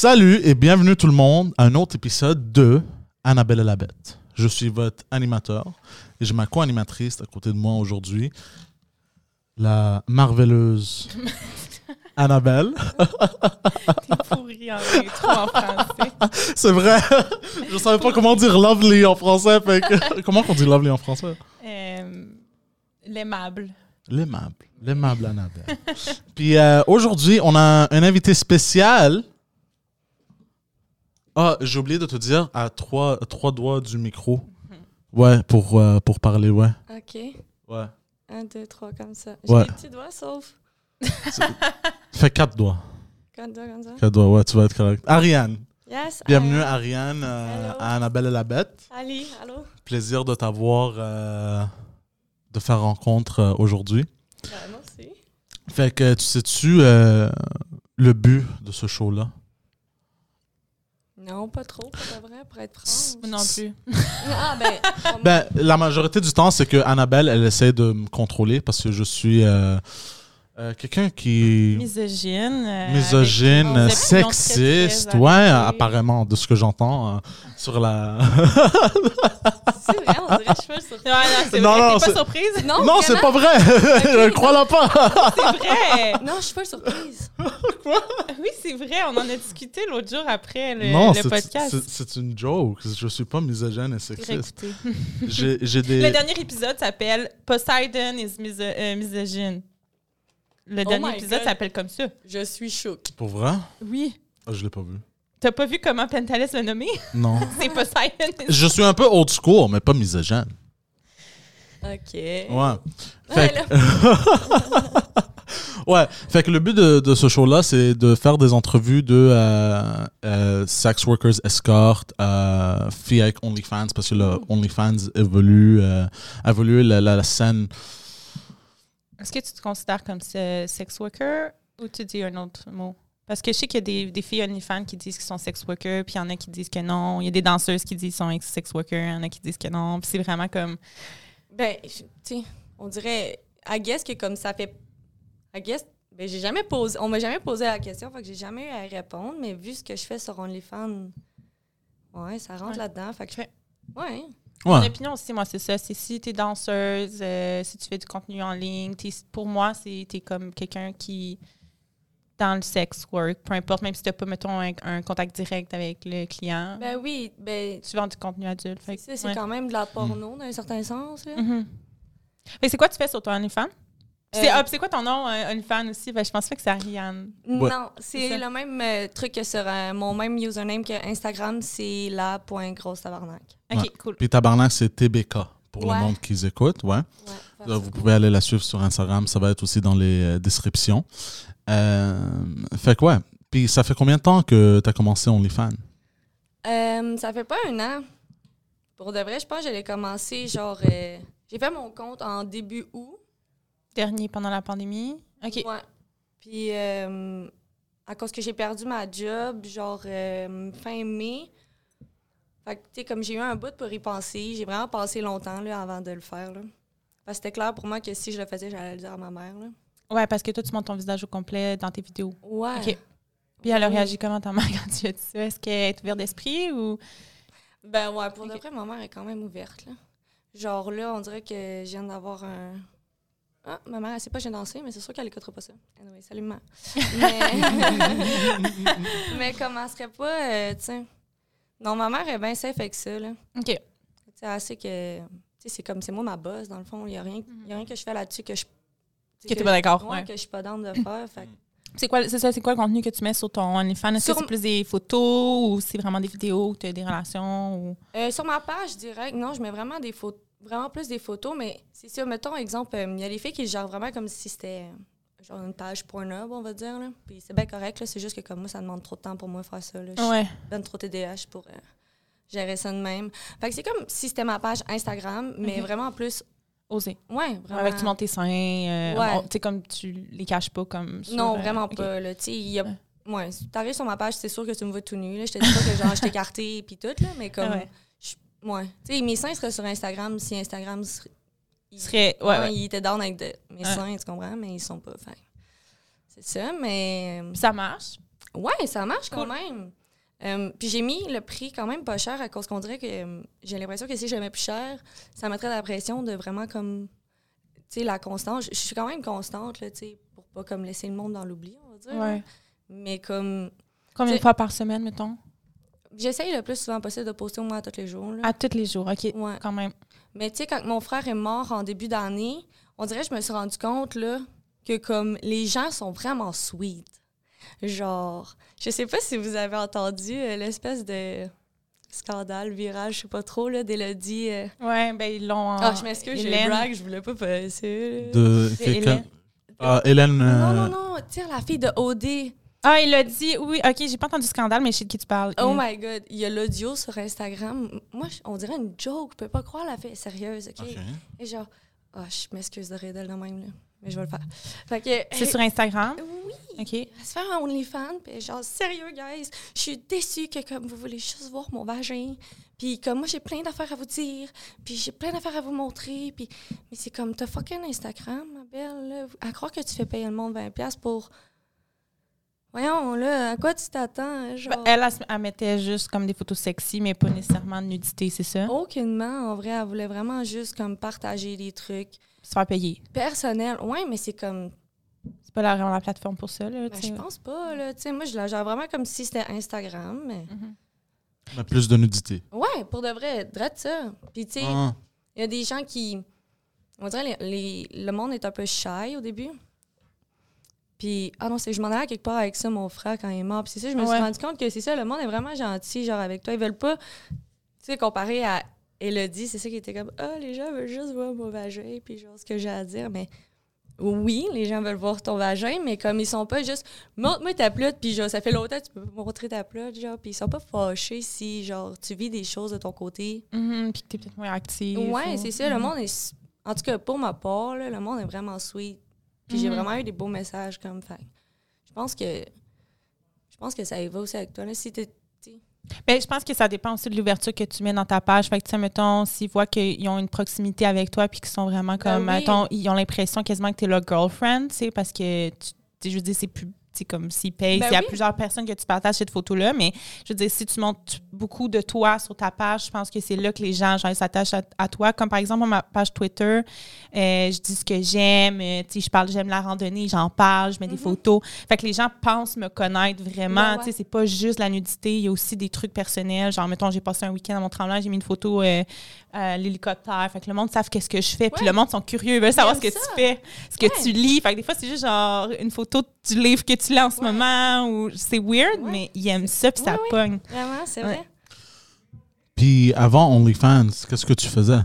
Salut et bienvenue tout le monde à un autre épisode de Annabelle et la Bête. Je suis votre animateur et j'ai ma co-animatrice à côté de moi aujourd'hui, la marveleuse Annabelle. T'es pourri en intro en français. C'est vrai, je savais pas comment dire lovely en français. fait que- comment on dit lovely en français? Euh, L'aimable. L'aimable, l'aimable Annabelle. Puis euh, aujourd'hui, on a un invité spécial. Ah, j'ai oublié de te dire à trois, trois doigts du micro. Ouais, pour, euh, pour parler, ouais. OK. Ouais. Un, deux, trois, comme ça. Ouais. J'ai des petits doigts, sauf Fais quatre doigts. quatre doigts comme ça. Quatre doigts, ouais, tu vas être correct. Ariane. Yes. Bienvenue, euh, Ariane, euh, Hello. à Annabelle et la Bête. Ali, allô? Plaisir de t'avoir, euh, de faire rencontre euh, aujourd'hui. Ben, merci. Fait que tu sais-tu euh, le but de ce show-là? Non, pas trop, de vrai, pour être franche. Non plus. Ah, ben, Ben, la majorité du temps, c'est que Annabelle, elle essaie de me contrôler parce que je suis euh, euh, quelqu'un qui Misogyne. euh, misogyne, avec sexiste, ouais, apparemment, de ce que j'entends euh, sur la. c'est vrai, on dirait que je fais sur... Ouais, non, Non, non, c'est- pas surprise? Non, non, c'est pas vrai. Crois-la pas. C'est vrai. Non, je suis pas surprise. Oui, c'est vrai. On en a discuté l'autre jour après le, non, le podcast. c'est c'est une joke. Je suis pas misogyne et sexiste. J'ai des. Le dernier épisode s'appelle Poseidon is miso euh, misogyne. Le Oh dernier épisode s'appelle comme ça. Je suis choquée. Pour vrai? Oui. Ah, je l'ai pas vu. T'as pas vu comment Pentalès l'a nommé? Non. C'est Poseidon. Je suis un peu old school, mais pas misogyne. OK. Ouais. Ouais, Fait là, que, ouais. Fait que le but de, de ce show-là, c'est de faire des entrevues de euh, euh, sex workers escort, euh, filles avec OnlyFans, parce que le OnlyFans évolue, euh, évolue la, la, la scène. Est-ce que tu te considères comme se- sex worker ou tu dis un autre mot? Parce que je sais qu'il y a des, des filles OnlyFans qui disent qu'ils sont sex workers, puis il y en a qui disent que non. Il y a des danseuses qui disent qu'ils sont ex- sex workers, il y en a qui disent que non. Puis c'est vraiment comme. ben, tu sais, on dirait... I guess que comme ça fait... I guess... Ben, j'ai jamais posé... On m'a jamais posé la question, fait que j'ai jamais eu à répondre, mais vu ce que je fais sur OnlyFans, ouais, ça rentre Ouais. là-dedans, fait que... Ouais. Mon opinion aussi, moi, c'est ça. C'est si tu es danseuse, euh, si tu fais du contenu en ligne, t'es- pour moi, c'est tu es comme quelqu'un qui. dans le sex work, peu importe, même si tu n'as pas, mettons, un, un contact direct avec le client. Ben oui, ben... tu vends du contenu adulte. Fait C'est ça, c'est ouais. quand même de la porno dans un certain sens. Là. Fait que c'est quoi tu fais sur ton OnlyFans? Euh, C'est ah, c'est quoi ton nom, euh, OnlyFans aussi? Ben, je pense pas que c'est Ariane. Ouais. Non, C'est le même euh, truc que sur euh, mon même username que Instagram, c'est la.grosse tabarnak. OK, Ouais. cool. Puis Tabarnak, c'est TBK pour le monde qui écoute, ouais. Ouais, Vous pouvez aller la suivre sur Instagram, ça va être aussi dans les euh, descriptions. Euh, fait que ouais. Puis ça fait combien de temps que tu as commencé OnlyFans? Euh, ça fait pas un an. Pour de vrai, je pense que j'allais commencer genre. euh, j'ai fait mon compte en début août. Dernier pendant la pandémie. OK. Ouais. Puis euh, à cause que j'ai perdu ma job, genre euh, fin mai. Fait que, tu sais, comme j'ai eu un bout pour y penser, j'ai vraiment passé longtemps là, avant de le faire. Là. Parce que c'était clair pour moi que si je le faisais, j'allais le dire à ma mère. Là. Ouais, parce que toi, tu montes ton visage au complet dans tes vidéos. Ouais. OK. Puis elle a Oui. réagi comment ta mère quand tu as dit ça? Est-ce qu'elle est ouverte d'esprit ou? Ben ouais, pour de Ok. vrai, ma mère est quand même ouverte. Là. Genre là, on dirait que je viens d'avoir un. Ah, ma mère, elle sait pas que j'ai dansé, mais c'est sûr qu'elle écoutera pas ça. Anyway, salut maman. Mais, mais comment serait pas, euh, tu sais? Non, ma mère est bien safe avec ça, là. OK. Tu sais, elle sait que. Tu sais, c'est comme, c'est moi ma boss, dans le fond. Il y a rien, y a rien que je fais là-dessus que je. Que t'es pas d'accord, Ouais, que je suis pas d'âme de faire. Fait que- C'est quoi, c'est ça, c'est quoi le contenu que tu mets sur ton OnlyFans? Est-ce que c'est plus des photos ou c'est vraiment des vidéos où tu as des relations? Ou... Euh, sur ma page direct, non, je mets vraiment des photos, vraiment plus des photos, mais c'est ça, mettons, exemple, euh, il y a des filles qui le gèrent vraiment comme si c'était euh, genre une page Pornhub, on va dire, là. Puis c'est bien correct, là, c'est juste que comme moi, ça demande trop de temps pour moi faire ça, là. Je Ouais. donne trop TDAH pour euh, gérer ça de même. Fait que c'est comme si c'était ma page Instagram, mais Mhm. vraiment plus, Oser. ouais, vraiment. Avec tu montes tes seins. euh, Ouais. Tu sais, comme tu les caches pas comme. sur, Non, vraiment ok. pas, là, tu sais, il y a... Ouais. Ouais, si t'arrives sur ma page, c'est sûr que tu me vois tout nu, là. Je te dis pas que genre, je t'ai écarté puis tout, là, mais comme... Ouais. Je- ouais. Tu sais, mes seins seraient sur Instagram si Instagram serait... Il serait. Ouais, Ouais, ouais. ils étaient down avec de- mes Ouais. seins, tu comprends, mais ils sont pas. Fait. C'est ça, mais. euh, ça marche? Ouais, ça marche quand Cool. même. Euh, puis j'ai mis le prix quand même pas cher à cause qu'on dirait que euh, j'ai l'impression que si je le mets plus cher, ça mettrait la pression de vraiment comme, tu sais, la constance. Je suis quand même constante, là, tu sais, pour pas comme laisser le monde dans l'oubli, on va dire. Ouais. Mais comme, Combien de fois par semaine, mettons? J'essaye le plus souvent possible de poster au moins tous les jours. là. À tous les jours, OK. Ouais. Quand même. Mais tu sais, quand mon frère est mort en début d'année, on dirait que je me suis rendu compte là, que comme les gens sont vraiment sweet. Genre, je sais pas si vous avez entendu euh, l'espèce de scandale viral, je sais pas trop, là, d'Élodie. euh. Ouais, ben ils l'ont. Ah, je m'excuse, j'ai brag, je voulais pas passer. De C'est quelqu'un. Hélène. Ah, Hélène. Non, euh, non, non, tire la fille de OD. Ah, il a dit, oui, OK, j'ai pas entendu le scandale, mais je sais de qui tu parles. Oh Mm. my god, il y a l'audio sur Instagram. Moi, je- on dirait une joke, je peux pas croire la fille est sérieuse, OK? Et genre, ah, je m'excuse de rire d'elle de même, là. Mais je vais le faire. Fait que. C'est sur Instagram? Oui! OK. Elle se fait un OnlyFans, puis genre, sérieux, guys, je suis déçue que comme vous voulez juste voir mon vagin, puis comme moi, j'ai plein d'affaires à vous dire, puis j'ai plein d'affaires à vous montrer, puis... Mais c'est comme, t'as fucking Instagram, ma belle, là. À croire que tu fais payer le monde 20$ pour... Voyons, là, à quoi tu t'attends, hein, genre... Ben, elle, elle, se- elle mettait juste comme des photos sexy, mais pas nécessairement de nudité, c'est ça? Aucunement, en vrai, elle voulait vraiment juste comme partager des trucs Se faire payer. personnels. Ouais, mais c'est comme... C'est pas la, vraiment la plateforme pour ça, là. Ben, tu sais. je pense pas, là. Tu sais, moi, je la gère vraiment comme si c'était Instagram, mais... Mhm. Mais plus de nudité. Ouais, pour de vrai, drette ça. Puis, tu sais, Ah. il y a des gens qui. On dirait les, les- le monde est un peu shy au début. Puis, ah non, c'est je m'en allais à quelque part avec ça, mon frère, quand il est mort. Puis c'est ça, je me Ouais. suis rendu compte que c'est ça, le monde est vraiment gentil, genre avec toi. Ils veulent pas. Tu sais, comparé à Elodie, c'est ça qui était comme, ah, les gens veulent juste voir mon vagin, puis genre ce que j'ai à dire. Mais oui, les gens veulent voir ton vagin, mais comme ils sont pas juste, montre-moi ta plotte, puis genre, ça fait longtemps que tu peux montrer ta plotte, genre, puis ils sont pas fâchés si, genre, tu vis des choses de ton côté. Mhm, Puis que t'es peut-être moins active. Ouais, ou- c'est ça. Le Mhm. monde est. En tout cas, pour ma part, là, le monde est vraiment sweet. Puis j'ai Mhm. vraiment eu des beaux messages comme fait. Je pense que. Je pense que ça y va aussi avec toi. Là, si t'es. Ben, je pense que ça dépend aussi de l'ouverture que tu mets dans ta page. Fait que, tu sais, mettons, s'ils voient qu'ils ont une proximité avec toi puis qu'ils sont vraiment comme, Ben oui. mettons, ils ont l'impression quasiment que tu es leur girlfriend, tu sais, parce que, tu je veux dire, c'est plus. Comme s'ils payent, Ben s'il y a oui. plusieurs personnes que tu partages cette photo-là, mais je veux dire, si tu montres beaucoup de toi sur ta page, je pense que c'est là que les gens, genre, s'attachent à, à toi. Comme par exemple, ma page Twitter, euh, je dis ce que j'aime, euh, tu sais, je parle, j'aime la randonnée, j'en parle, je mets des Mhm. photos. Fait que les gens pensent me connaître vraiment. Ouais, ouais. Tu sais, c'est pas juste la nudité, il y a aussi des trucs personnels. Genre, mettons, j'ai passé un week-end à mont tremblant, j'ai mis une photo euh, à l'hélicoptère. Fait que le monde savent qu'est-ce que je fais. Puis le monde sont curieux, ils veulent savoir ce que ça. tu fais, ce que Ouais. tu lis. Fait que des fois, c'est juste genre une photo du livre que tu lis en ce Ouais. moment ou c'est weird, Ouais. mais ils aiment ça puis ça Ouais, ouais. pogne. Vraiment, c'est Ouais. vrai. Puis avant OnlyFans, qu'est-ce que tu faisais?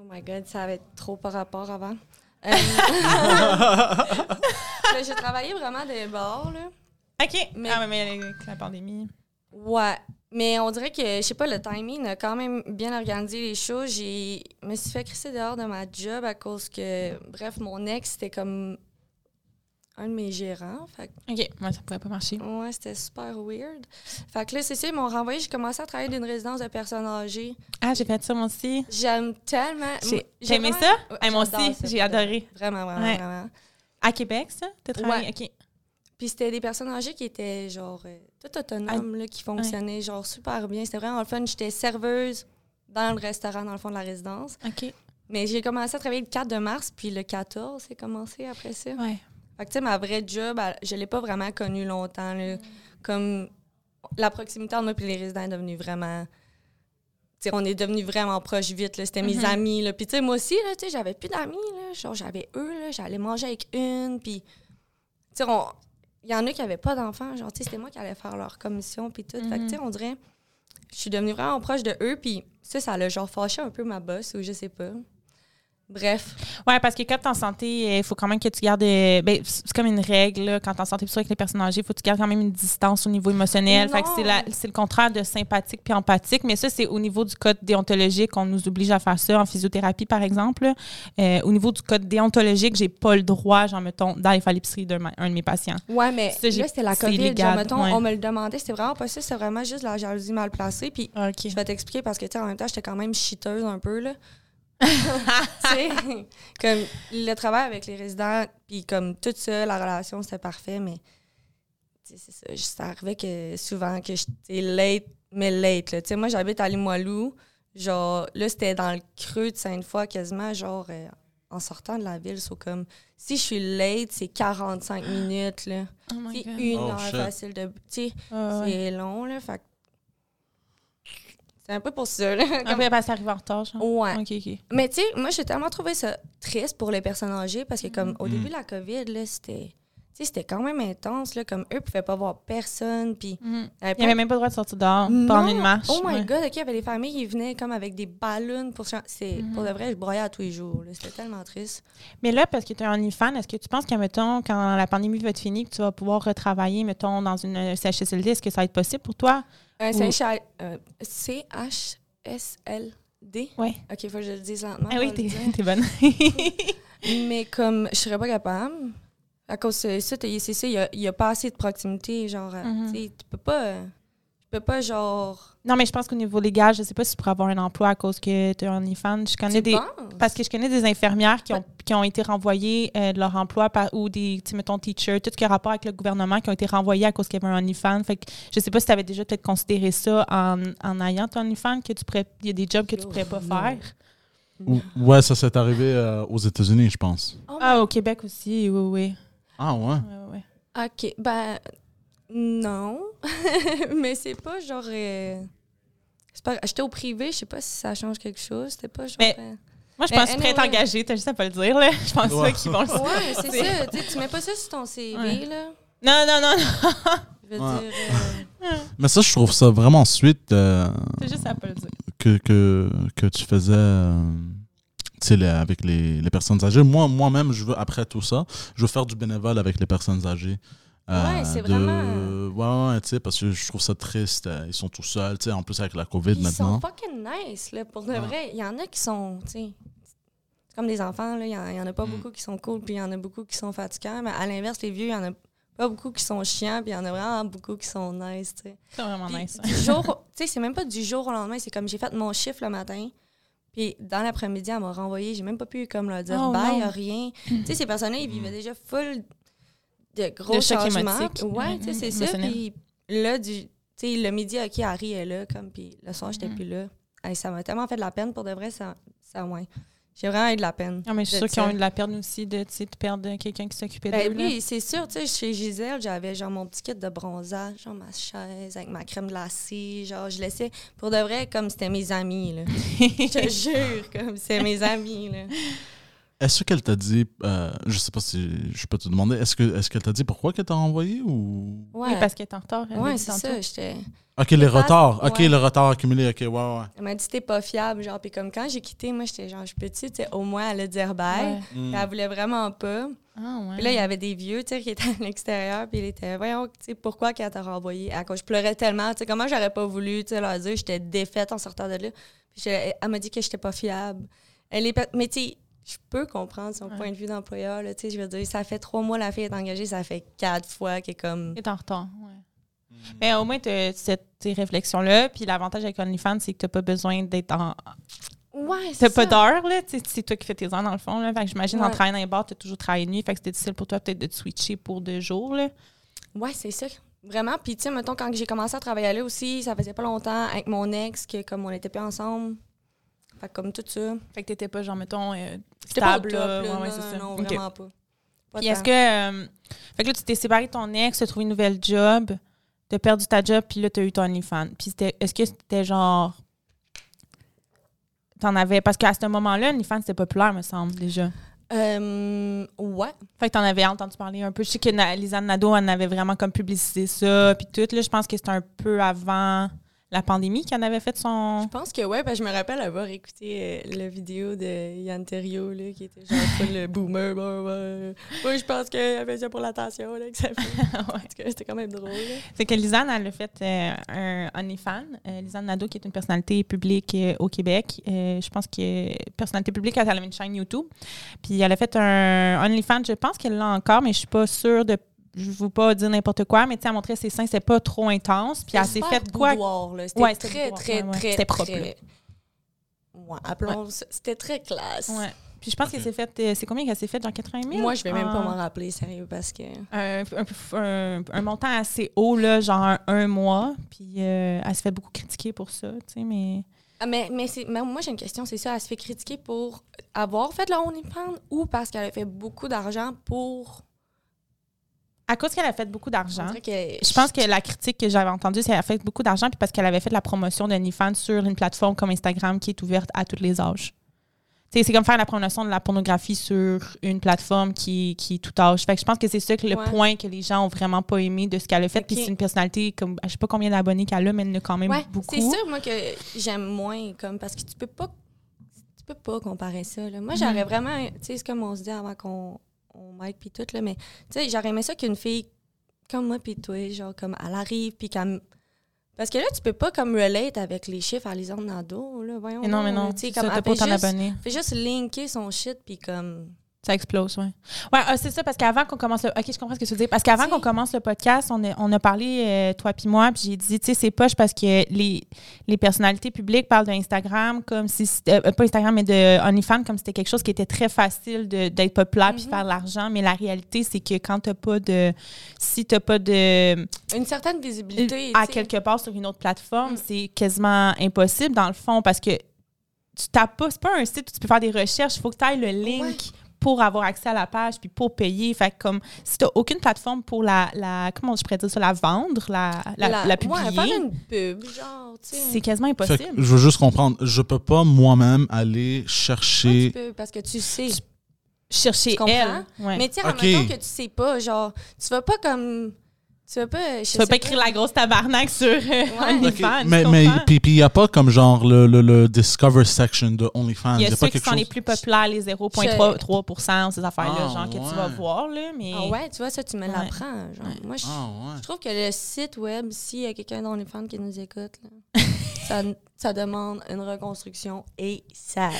Oh my god, ça avait trop par rapport avant. Euh, mais j'ai travaillé vraiment des bars, là. OK. Mais- Ah, mais, mais avec la pandémie. Ouais. Mais on dirait que, je sais pas, le timing a quand même bien organisé les choses. J'ai me suis fait crisser dehors de ma job à cause que, bref, mon ex, c'était comme un de mes gérants. Fait que, OK. Ouais, ça pourrait pas marcher. ouais, c'était super weird. Fait que là, c'est ça, ils m'ont renvoyé. J'ai commencé à travailler dans une résidence de personnes âgées. Ah, j'ai fait ça moi aussi. J'aime tellement. J'ai aimé vraiment- ça? Ouais, Ah, moi aussi, j'ai adoré. vrai. Vraiment, vraiment, Ouais. vraiment. À Québec, ça? T'as travaillé? OK. Puis c'était des personnes âgées qui étaient genre euh, toutes autonomes, là, qui fonctionnaient genre super bien. C'était vraiment le fun. J'étais serveuse dans le restaurant, dans le fond de la résidence. OK. Mais j'ai commencé à travailler le 4 de mars, puis le 14, c'est commencé après ça. Ouais. Fait que, tu sais, ma vraie job, elle- je l'ai pas vraiment connue longtemps. là. Comme la proximité entre moi et les résidents est devenue vraiment. Tu sais, on est devenus vraiment proches vite. là. C'était mes Mhm. amis. Là. Puis, tu sais, moi aussi, là, j'avais plus d'amis. là. Genre, j'avais eux, là, j'allais manger avec une. Puis, tu sais, on- il y en a qui avaient pas d'enfants. Genre, tu sais, c'était moi qui allais faire leur commission. Puis tout. Fait que, Mhm. tu sais, on dirait. Je suis devenue vraiment proche de eux. Puis, ça, ça l'a genre fâché un peu ma boss, ou je sais pas. Bref. Ouais, parce que quand t'es en santé, euh, il faut quand même que tu gardes. euh, ben, c'est comme une règle, là, quand t'es en santé, surtout avec les personnes âgées, il faut que tu gardes quand même une distance au niveau émotionnel. Fait que c'est, c'est le contraire de sympathique puis empathique. Mais ça, c'est au niveau du code déontologique. On nous oblige à faire ça en physiothérapie, par exemple. Euh, au niveau du code déontologique, j'ai pas le droit, genre, mettons, d'aller faire l'épicerie d'un un de mes patients. Ouais, mais Ça, là, c'était la c'est COVID. Genre, mettons, ouais. on me le demandait. C'était vraiment pas ça. C'était vraiment juste la jalousie mal placée. Puis, je vais t'expliquer parce que, tu sais, en même temps, j'étais quand même chiteuse un peu, là. comme le travail avec les résidents, puis comme tout ça, la relation, c'était parfait, mais tu sais, c'est ça. juste- Ça arrivait que souvent que j'étais late, mais late. Là. Tu sais, moi, j'habite à Limoilou. Genre, là, c'était dans le creux de Sainte-Foy, quasiment, genre, euh, en sortant de la ville. So, comme, si je suis late, c'est 45 minutes, là. Oh my C'est une Oh, heure shit. facile de. Tu sais, Ah, ouais. c'est long, là. Fait que- c'est un peu pour ça, là. Comme- Après, parce que t'arrives en retard, genre. Ouais. Ok, ok. Mais tu sais, moi, j'ai tellement trouvé ça triste pour les personnes âgées parce que, comme, au Mm. début de la COVID, là, c'était. Tu sais, c'était quand même intense, là. Comme eux pouvaient pas voir personne. Puis. Mhm. il y avait Il n'y avait même pas le droit de sortir dehors pendant une marche. Oh my ouais. god, OK, il y avait des familles qui venaient comme avec des ballons pour. C'est, Mhm. Pour de vrai, je broyais à tous les jours. là. C'était tellement triste. Mais là, parce que tu es un OnlyFans, est-ce que tu penses que, mettons, quand la pandémie va être finie, que tu vas pouvoir retravailler, mettons, dans une CHSLD, est-ce que ça va être possible pour toi? Euh, CHSLD. Oui. OK, faut que je le dise lentement. Ah oui, t'es bonne. Mais comme je serais pas capable, à cause de ça, il y a, il pas assez de proximité. Genre, euh, Mhm. tu peux pas. Peux pas, genre. non, mais je pense qu'au niveau légal, je sais pas si tu pourrais avoir un emploi à cause que tu es un OnlyFans. Je connais Tu des. penses? Parce que je connais des infirmières qui ont, qui ont été renvoyées euh, de leur emploi par, ou des, tu sais, mettons, teachers, tout ce qui a rapport avec le gouvernement, qui ont été renvoyés à cause qu'il y avait un OnlyFans. Fait que je sais pas si tu avais déjà peut-être considéré ça en, en ayant ton OnlyFans, que tu pourrais, il y a des jobs que tu pourrais pas Non. faire. Ou- Ouais, ça s'est arrivé euh, aux États-Unis, je pense. Oh Ah, au Québec aussi, oui, oui. Ah ouais? Ouais, ouais. OK, ben. Non. Mais c'est pas genre. euh, c'est pas- J'étais au privé, je sais pas si ça change quelque chose. C'était pas genre. Mais- euh, Moi, je pense que tu pourrais être anyway. engagé, t'as juste à pas le dire, là. Je pense Ouais. pas qu'ils vont le savoir. Ouais, c'est ça. Tu sais, tu mets pas ça sur ton CV, Ouais. là. Non, non, non, non. Je veux Ouais. dire. euh, Mais ça, je trouve ça vraiment suite euh, C'est juste à pas le dire. que, que, que tu faisais euh, tu sais, les- avec les, les personnes âgées. Moi, moi-même, je veux, après tout ça, je veux faire du bénévole avec les personnes âgées. Euh, Ouais, c'est de- vraiment- Ouais, ouais, tu sais, parce que je trouve ça triste. euh, Ils sont tout seuls, tu sais, en plus avec la COVID Ils maintenant. sont fucking nice, là. Pour de Ouais. vrai, il y en a qui sont, tu sais, c'est comme des enfants, là. Il y, en- il y en a pas Mm. beaucoup qui sont cool, puis il y en a beaucoup qui sont fatigants. Mais à l'inverse, les vieux, il y en a pas beaucoup qui sont chiants, puis il y en a vraiment beaucoup qui sont nice, tu sais. C'est vraiment nice. Du jour, tu sais, c'est même pas du jour au lendemain. C'est comme j'ai fait mon chiffre le matin. Puis dans l'après-midi, elle m'a renvoyé. J'ai même pas pu comme leur dire Oh, bye, non. rien. Tu sais, ces personnes-là, ils vivaient déjà full de gros De changements. Ouais, tu sais, c'est ça. Puis là, du, tu sais, le midi, OK, Harry est là, comme, puis le soir, j'étais Mm. plus là. Hey, ça m'a tellement fait de la peine, pour de vrai, ça, ça ouais. J'ai vraiment eu de la peine. Non, mais je suis de sûre qu'ils ont eu de la perte aussi de, de perdre quelqu'un qui s'occupait. Ben là. oui, c'est sûr, tu sais, chez Gisèle, j'avais genre mon petit kit de bronzage, genre ma chaise avec ma crème glacée, genre je laissais pour de vrai comme c'était mes amis là. je te jure comme c'est mes amis là. Est-ce qu'elle t'a dit, euh, je sais pas si je peux te demander, est-ce que est-ce qu'elle t'a dit pourquoi qu'elle t'a renvoyé ou? Ouais. Oui, parce qu'elle est en retard. dit c'est ça, j'étais Ok, les retards. Ok, ouais. le retard accumulé. Ok, ouais, ouais. elle m'a dit t'es pas fiable genre puis comme quand j'ai quitté, moi j'étais genre je suis petite, tu sais, au moins elle a dire bye? Ouais. Mm. Elle voulait vraiment pas. Ah, ouais. Puis là, il y avait des vieux, tu sais, qui étaient à l'extérieur, puis il était, voyons, tu sais, pourquoi qu'elle t'a renvoyé? À cause je pleurais tellement, tu sais, comment j'aurais pas voulu, tu sais, leur dire, j'étais défaite en sortant de là. Puis elle m'a dit que j'étais pas fiable. Elle est, mais tu sais, je peux comprendre son Ouais. point de vue d'employeur, là, tu sais, je veux dire, ça fait trois mois la fille est engagée, ça fait quatre fois qu'elle est comme... Elle est en retard. Ouais. Mais au moins, tu as cette ces réflexions-là. Puis l'avantage avec OnlyFans, c'est que tu n'as pas besoin d'être en. Ouais, Tu c'est pas ça. d'heures, là. Tu sais, C'est toi qui fais tes heures, dans le fond. Là. Fait que j'imagine, en travaillant dans les bars, tu as toujours travaillé de nuit. Fait que c'était difficile pour toi, peut-être, de te switcher pour deux jours, là. Ouais, c'est ça. Vraiment. Puis, tu sais, mettons, quand j'ai commencé à travailler là aussi, ça faisait pas longtemps avec mon ex, que comme on était plus ensemble. Fait que comme tout ça. Fait que t'étais pas, genre, mettons, euh, J'étais pas au stable, top, là. là. Ouais, ouais, non, c'est ça. non, Ok. vraiment pas. Est-ce que. euh, fait que là, tu t'es séparé de ton ex, tu as trouvé une nouvelle job, tu as perdu ta job, puis là, tu as eu ton OnlyFans. Puis est-ce que c'était genre. T'en avais. Parce qu'à ce moment-là, OnlyFans, c'était populaire, me semble, déjà. Euh, ouais. Fait que t'en avais entendu parler un peu. Je sais que Na- Lisanne Nadeau, elle avait vraiment comme publicisé ça, puis tout. Là, je pense que c'était un peu avant la pandémie qu'elle avait fait son. Je pense que ouais, parce que je me rappelle avoir écouté euh, la vidéo de Yann Terriot, là, qui était genre le boomer. Bah, bah. Moi, je pense qu'elle fait ça pour l'attention, là, que ça fait. En tout cas, c'était quand même drôle. C'est que Lisanne, elle a fait euh, un OnlyFans. Euh, Lisanne Nadeau, qui est une personnalité publique au Québec. Je pense que personnalité publique, elle avait une chaîne YouTube. Puis elle a fait un OnlyFans. Je pense qu'elle l'a encore, mais je suis pas sûre de. Je ne veux pas dire n'importe quoi, mais tu sais, elle montrait ses seins, c'était pas trop intense. Puis elle s'est Super fait quoi? C'était Ouais, très, boudoir, très, ouais, ouais. très, C'était propre, très- Ouais, appelons C'était très classe. Ouais. Puis je pense qu'elle s'est faite. euh, C'est combien qu'elle s'est faite? Genre 80 000? Moi, je vais même pas Ah. m'en rappeler, sérieux, parce que. un, un- un- un montant assez haut, là, genre un, un mois. Puis euh, elle se fait beaucoup critiquer pour ça, tu sais, mais... Ah, mais, mais, c'est- mais moi, j'ai une question, c'est ça. Elle se fait critiquer pour avoir fait le OnlyFans ou parce qu'elle a fait beaucoup d'argent pour. À cause qu'elle a fait beaucoup d'argent. Je pense que la critique que j'avais entendue, c'est qu'elle a fait beaucoup d'argent puis parce qu'elle avait fait la promotion d'OnlyFans sur une plateforme comme Instagram qui est ouverte à tous les âges. C'est comme faire la promotion de la pornographie sur une plateforme qui, qui est tout âge. Fait que je pense que c'est ça que le Ouais. point que les gens ont vraiment pas aimé de ce qu'elle a fait. Puis c'est une personnalité comme je sais pas combien d'abonnés qu'elle a, mais elle a quand même Ouais, beaucoup. c'est ça, moi, que j'aime moins, comme, parce que tu peux pas. Tu peux pas comparer ça, là. Moi, j'aurais Mhm. vraiment. Tu sais, c'est comme on se dit avant qu'on on mic puis tout, là, mais, tu sais, j'aurais aimé ça qu'une fille comme moi puis toi, genre, comme, elle arrive puis qu'elle. me- Parce que là, tu peux pas, comme, relate avec les chiffres à Lisande Nadeau, là. Voyons. Mais non, mais non. Tu sais, comme, t'as pas fait juste linker son shit puis comme. Ça explose, oui. Ouais, ah, c'est ça, parce qu'avant qu'on commence le... OK, je comprends ce que tu veux dire. Parce qu'avant qu'on commence le podcast, on a, on a parlé, euh, toi puis moi, puis j'ai dit, tu sais, c'est poche parce que les, les personnalités publiques parlent d'Instagram comme si... euh, pas Instagram, mais de OnlyFans, comme si c'était quelque chose qui était très facile d'être populaire puis Mhm. faire de l'argent. Mais la réalité, c'est que quand t'as pas de... Si t'as pas de... Une certaine visibilité. à tu sais. quelque part sur une autre plateforme, Mm. c'est quasiment impossible dans le fond parce que tu tapes pas, c'est pas un site où tu peux faire des recherches, il faut que tu ailles le link Ouais. Pour avoir accès à la page puis pour payer. Fait que comme si tu aucune plateforme pour la, la comment je pourrais dire ça, la vendre, la, la, la, ouais, publier, faire une pub, genre, tu sais. c'est quasiment Fait que impossible. je veux juste comprendre. Je peux pas moi-même aller Ouais, chercher. tu peux, parce que tu sais. Tu- Chercher Tu comprends? elle. Ouais. Mais tu sais, Ok. admettons que tu sais pas, genre, tu vas pas comme. Tu vas pas. tu vas pas écrire la grosse tabarnak sur euh, OnlyFans. mais mais puis il y a pas comme genre le, le, le Discover section de OnlyFans. il y a pas ceux qui quelque sont les plus populaires, les 0,3% ces affaires-là, Ah, genre que tu vas voir, là, mais... Ah ouais, tu vois, ça, tu me Ouais. l'apprends. Genre, moi, je, Ah ouais. je trouve que le site web, s'il y a quelqu'un dans les fans qui nous écoute, là, ça, ça demande une reconstruction et ça.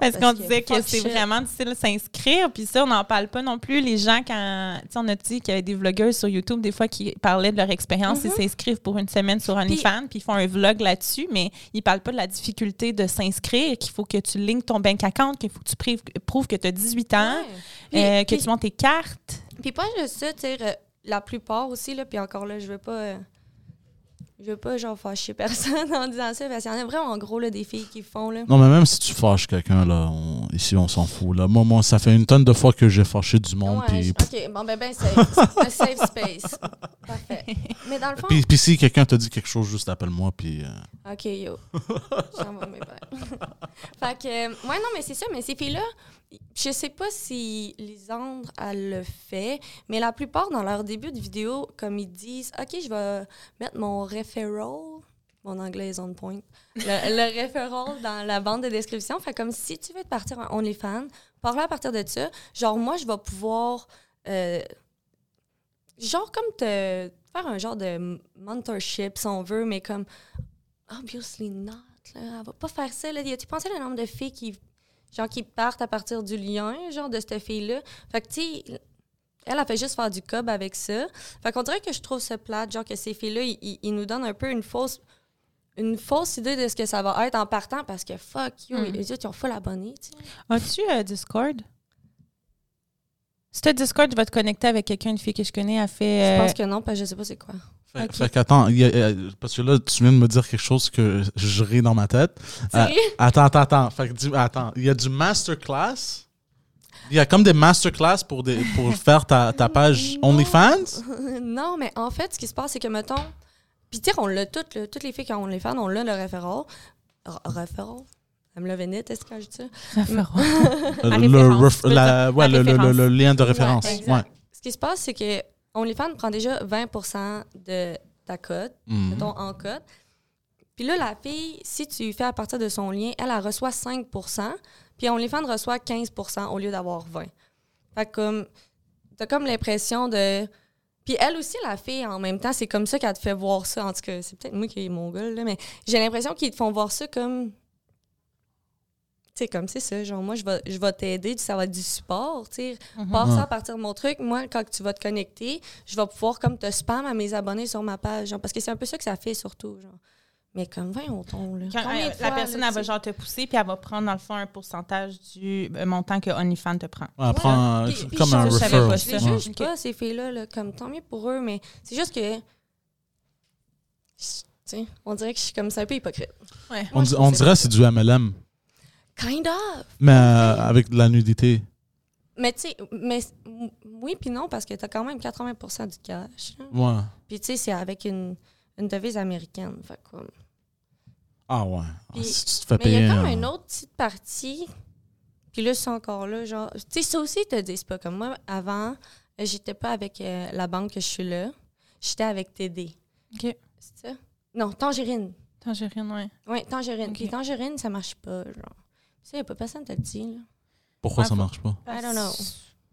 Parce qu'on disait que c'est vraiment difficile de s'inscrire. Puis ça, on n'en parle pas non plus. Les gens, quand. Tu sais, on a dit qu'il y avait des vlogueurs sur YouTube, des fois, qui parlaient de leur expérience. Ils Mhm. s'inscrivent pour une semaine sur OnlyFans, puis ils font un vlog là-dessus, mais ils parlent pas de la difficulté de s'inscrire, qu'il faut que tu linkes ton bank account, qu'il faut que tu prouves, prouves que tu as 18 ans, euh, que tu montes tes cartes. puis pas juste ça, tu sais, la plupart aussi, là, puis encore là, je veux pas. euh, je veux pas, genre, fâcher personne en disant ça, parce qu'il y en a vraiment, en gros, là, des filles qui font, là. Non, mais même si tu fâches quelqu'un, là, on- ici, on s'en fout. Là. Moi, moi, ça fait une tonne de fois que j'ai fâché du monde. Puis, ok, bon, ben, ben, safe. Un safe space. Parfait. Mais dans le fond. puis, puis si quelqu'un te dit quelque chose, juste appelle-moi. Puis, euh, Ok, yo. J'envoie mes fait que, euh, ouais, non, mais c'est ça, mais ces filles-là, je sais pas si Lisandre, elle le fait, mais la plupart, dans leur début de vidéo, comme ils disent, OK, je vais mettre mon referral, mon anglais est on point, le, referral dans la bande de description. Fait comme si tu veux te partir en OnlyFans, parle à partir de ça. Genre, moi, je vais pouvoir, euh, genre, comme te faire un genre de mentorship, si on veut, mais comme Obviously not. Là. Elle va pas faire ça. Là. Tu pensé le nombre de filles qui, genre, qui partent à partir du lien, genre, de cette fille-là? Fait que, tu sais, elle a fait juste faire du cob avec ça. Fait qu'on dirait que je trouve ça plate, genre, que ces filles-là, ils, nous donnent un peu une fausse une fausse idée de ce que ça va être en partant parce que fuck you, Mm. les autres, ils ont full abonné, tu sais. As-tu euh, Discord? Si tu as Discord, tu vas te connecter avec quelqu'un, une fille que je connais, a fait. Je euh, pense que non, parce que je sais pas c'est quoi. Fait, qu'attends, il y a- euh, parce que là, tu viens de me dire quelque chose que je ris dans ma tête. Euh, attends, attends, attends. Fait que dis- attends, il y a du masterclass. Il y a comme des masterclass pour, des, pour faire ta, ta page Non. OnlyFans? non, mais en fait, ce qui se passe, c'est que, mettons, puis tu sais, on l'a toutes, toutes les filles qui ont les fans, on l'a le référent. Référent? Elle me l'a est-ce que je dis ça? référent. Euh, le, ouais, le, lien de référence. Ouais. Ce qui se passe, c'est que OnlyFans prend déjà 20% de ta cote, Mhm. mettons en cote. Puis là, la fille, si tu fais à partir de son lien, elle, elle reçoit 5% puis OnlyFans reçoit 15% au lieu d'avoir 20 Fait que comme, t'as comme l'impression de... Puis elle aussi, la fille, en même temps, c'est comme ça qu'elle te fait voir ça. En tout cas, c'est peut-être moi qui est mon gars, là, mais j'ai l'impression qu'ils te font voir ça comme... Tu sais, comme c'est ça, genre, moi, je vais, je vais t'aider, ça va être du support, tu sais. Mhm. Passe ça à partir de mon truc. Moi, quand tu vas te connecter, je vais pouvoir comme te spam à mes abonnés sur ma page. Genre, parce que c'est un peu ça que ça fait surtout. Genre. Mais comme, voyons ton, là. Quand, euh, de la fois, personne, là, elle va genre te pousser, puis elle va prendre, dans le fond, un pourcentage du euh, montant que OnlyFans te prend. Ouais, prend, euh, puis comme je- un je savais referral. pas Je les juge pas, ces filles-là, là, comme tant mieux pour eux, mais c'est juste que. On dirait que je suis comme ça un peu hypocrite. Ouais. On, Moi, on dirait que c'est du MLM, Kind of. mais euh, avec de la nudité. Mais tu sais, mais oui puis non, parce que t'as quand même 80% du cash. là. Ouais. Puis tu sais, c'est avec une, une devise américaine. Fait que, comme- Ah ouais. Puis- si tu te fais Mais il y a comme euh, une autre petite partie. Puis là, c'est encore là. Genre, tu sais, ça aussi, ils te disent pas. Comme moi, avant, j'étais pas avec euh, la banque que je suis là. J'étais avec TD. OK. C'est ça? Non, Tangerine. Tangerine, ouais. Oui, Tangerine. Ok. Puis Tangerine, ça marche pas. Genre. Tu sais, y a pas personne qui te le dit. Là. Pourquoi ça faut- marche pas? I don't know.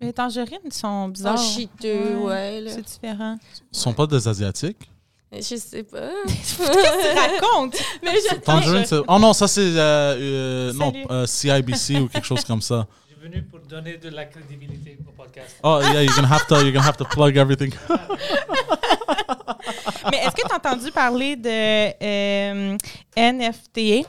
Les tangerines ils sont Ils bizarres. sont chiteux, ouais. là. C'est différent. Ils sont pas des Asiatiques? Je sais pas. Qu'est-ce que tu racontes? Mais je Tangerine, c'est... Oh non, ça c'est... euh, euh, non, Salut. euh, CIBC ou quelque chose comme ça. Je suis venu pour donner de la crédibilité au podcast. Oh yeah, you're gonna have to, you're gonna have to plug everything. Mais est-ce que tu as entendu parler de euh, NFT?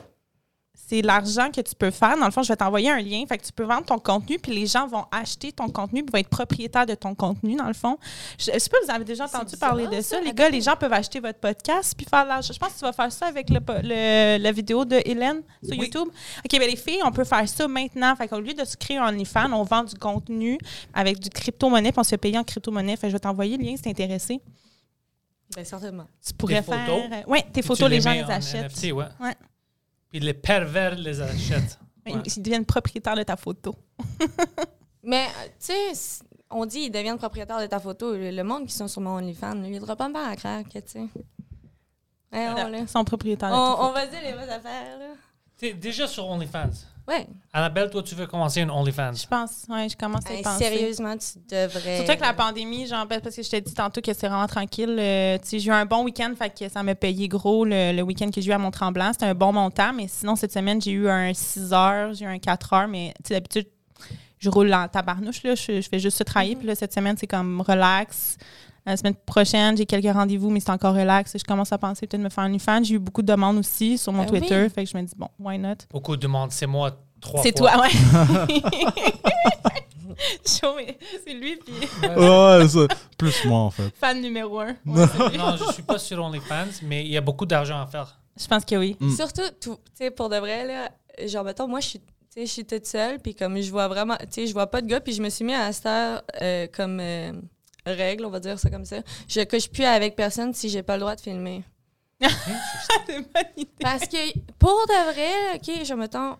C'est l'argent que tu peux faire. Dans le fond, je vais t'envoyer un lien. Fait que tu peux vendre ton contenu, puis les gens vont acheter ton contenu, puis vont être propriétaires de ton contenu, dans le fond. Je ne sais pas si vous avez déjà entendu parler de ça. ça? Les gars, les gens peuvent acheter votre podcast, puis faire de l'argent. Je pense que tu vas faire ça avec le, po- le- la vidéo de Hélène sur Oui. YouTube. OK, bien les filles, on peut faire ça maintenant. Fait qu'au lieu de se créer un OnlyFans, on vend du contenu avec du crypto-monnaie, puis on se fait payer en crypto-monnaie. Fait que je vais t'envoyer le lien si t'es intéressé. Ben, certainement. Tu pourrais photos? faire. Oui, tes Puis tu photos, les gens les en achètent. NFT, ouais. Ouais. Puis les pervers les achètent. Ils- Ouais. Ils deviennent propriétaires de ta photo. Mais, euh, tu sais, on dit ils deviennent propriétaires de ta photo. Le monde qui sont sur mon OnlyFans, il ne pas me faire à craque, tu sais. Ils sont propriétaires de ta on, photo. on va dire les vraies affaires, là. T'es déjà sur OnlyFans? Ouais. Annabelle, toi, tu veux commencer une OnlyFans? Je pense, ouais, je commence à y Hey, penser. sérieusement, tu devrais. Surtout avec la pandémie, genre, parce que je t'ai dit tantôt que c'est vraiment tranquille. euh, tu sais, j'ai eu un bon week-end, fait que ça m'a payé gros le, le week-end que j'ai eu à Mont-Tremblant. C'était un bon montant, mais sinon, cette semaine, j'ai eu un 6 heures, j'ai eu un 4 heures, mais tu sais, d'habitude, je roule en tabarnouche, là, je, je fais juste ça travailler. Puis là, cette semaine, c'est comme relax. La semaine prochaine, j'ai quelques rendez-vous, mais c'est encore relax. Je commence à penser peut-être me faire un fan. J'ai eu beaucoup de demandes aussi sur mon Ben oui. Twitter, fait que je me dis, bon, why not? Beaucoup de monde, c'est moi trois C'est toi, ouais. Chaud, mais c'est lui, puis ouais, ça. Plus moi en fait. fan numéro un. Non. Non, je suis pas sur OnlyFans, mais il y a beaucoup d'argent à faire. Je pense que oui. Mm. Surtout, tout- tu sais, pour de vrai, là, genre, mettons, moi, je suis. tu sais, Je suis toute seule, puis comme je vois vraiment, tu sais, je vois pas de gars, puis je me suis mis à cette heure euh, comme euh, règle, on va dire ça comme ça. Je couche plus avec personne si j'ai pas le droit de filmer. Parce que pour de vrai, OK, je mettons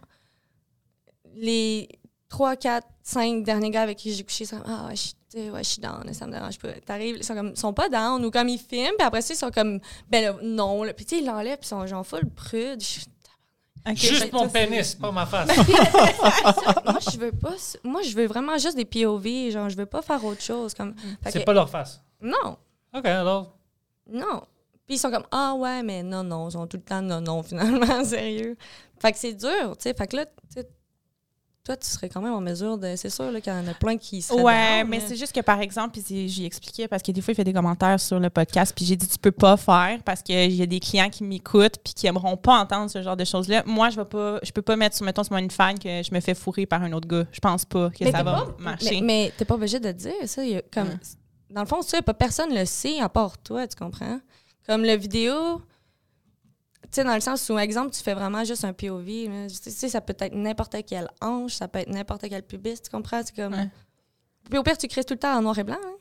les 3, 4, 5 derniers gars avec qui j'ai couché, ils sont comme, ah, ouais, je, ouais, suis down, ça me dérange pas. T'arrives, ils sont comme, ils sont pas down, ou comme ils filment, puis après ça, ils sont comme, ben là, non, là. Puis tu sais, ils l'enlèvent, puis ils sont genre full prude. Je- Juste mon pénis, pas ma face. moi, je veux pas, moi, je veux vraiment juste des POV, genre, je veux pas faire autre chose. Comme, Fait C'est que- pas leur face. Non, OK, alors? non. Puis ils sont comme, ah ouais, mais non, non, ils sont tout le temps non, non, finalement, sérieux. Fait que c'est dur, tu sais. Fait que là, tu sais, toi, tu serais quand même en mesure de. C'est sûr qu'il y en a plein qui seraient. Ouais, mais c'est juste que par exemple, puis j'y expliquais parce que des fois, il fait des commentaires sur le podcast, puis j'ai dit tu peux pas faire parce qu'il y a des clients qui m'écoutent puis qui aimeront pas entendre ce genre de choses-là. Moi, je vais pas, je peux pas mettre sur mettons sur mon fan que je me fais fourrer par un autre gars. Je pense pas que Mais ça va pas- marcher. Mais, mais t'es pas obligé de le dire, ça. il y a comme. Dans le fond, ça, pas personne le sait à part toi, tu comprends? Comme le vidéo, sais, dans le sens où, exemple, tu fais vraiment juste un POV. Tu sais, ça peut être n'importe quelle hanche, ça peut être n'importe quel pubis, tu comprends? C'est comme. Ouais. Puis au pire, tu crées tout le temps en noir et blanc. hein?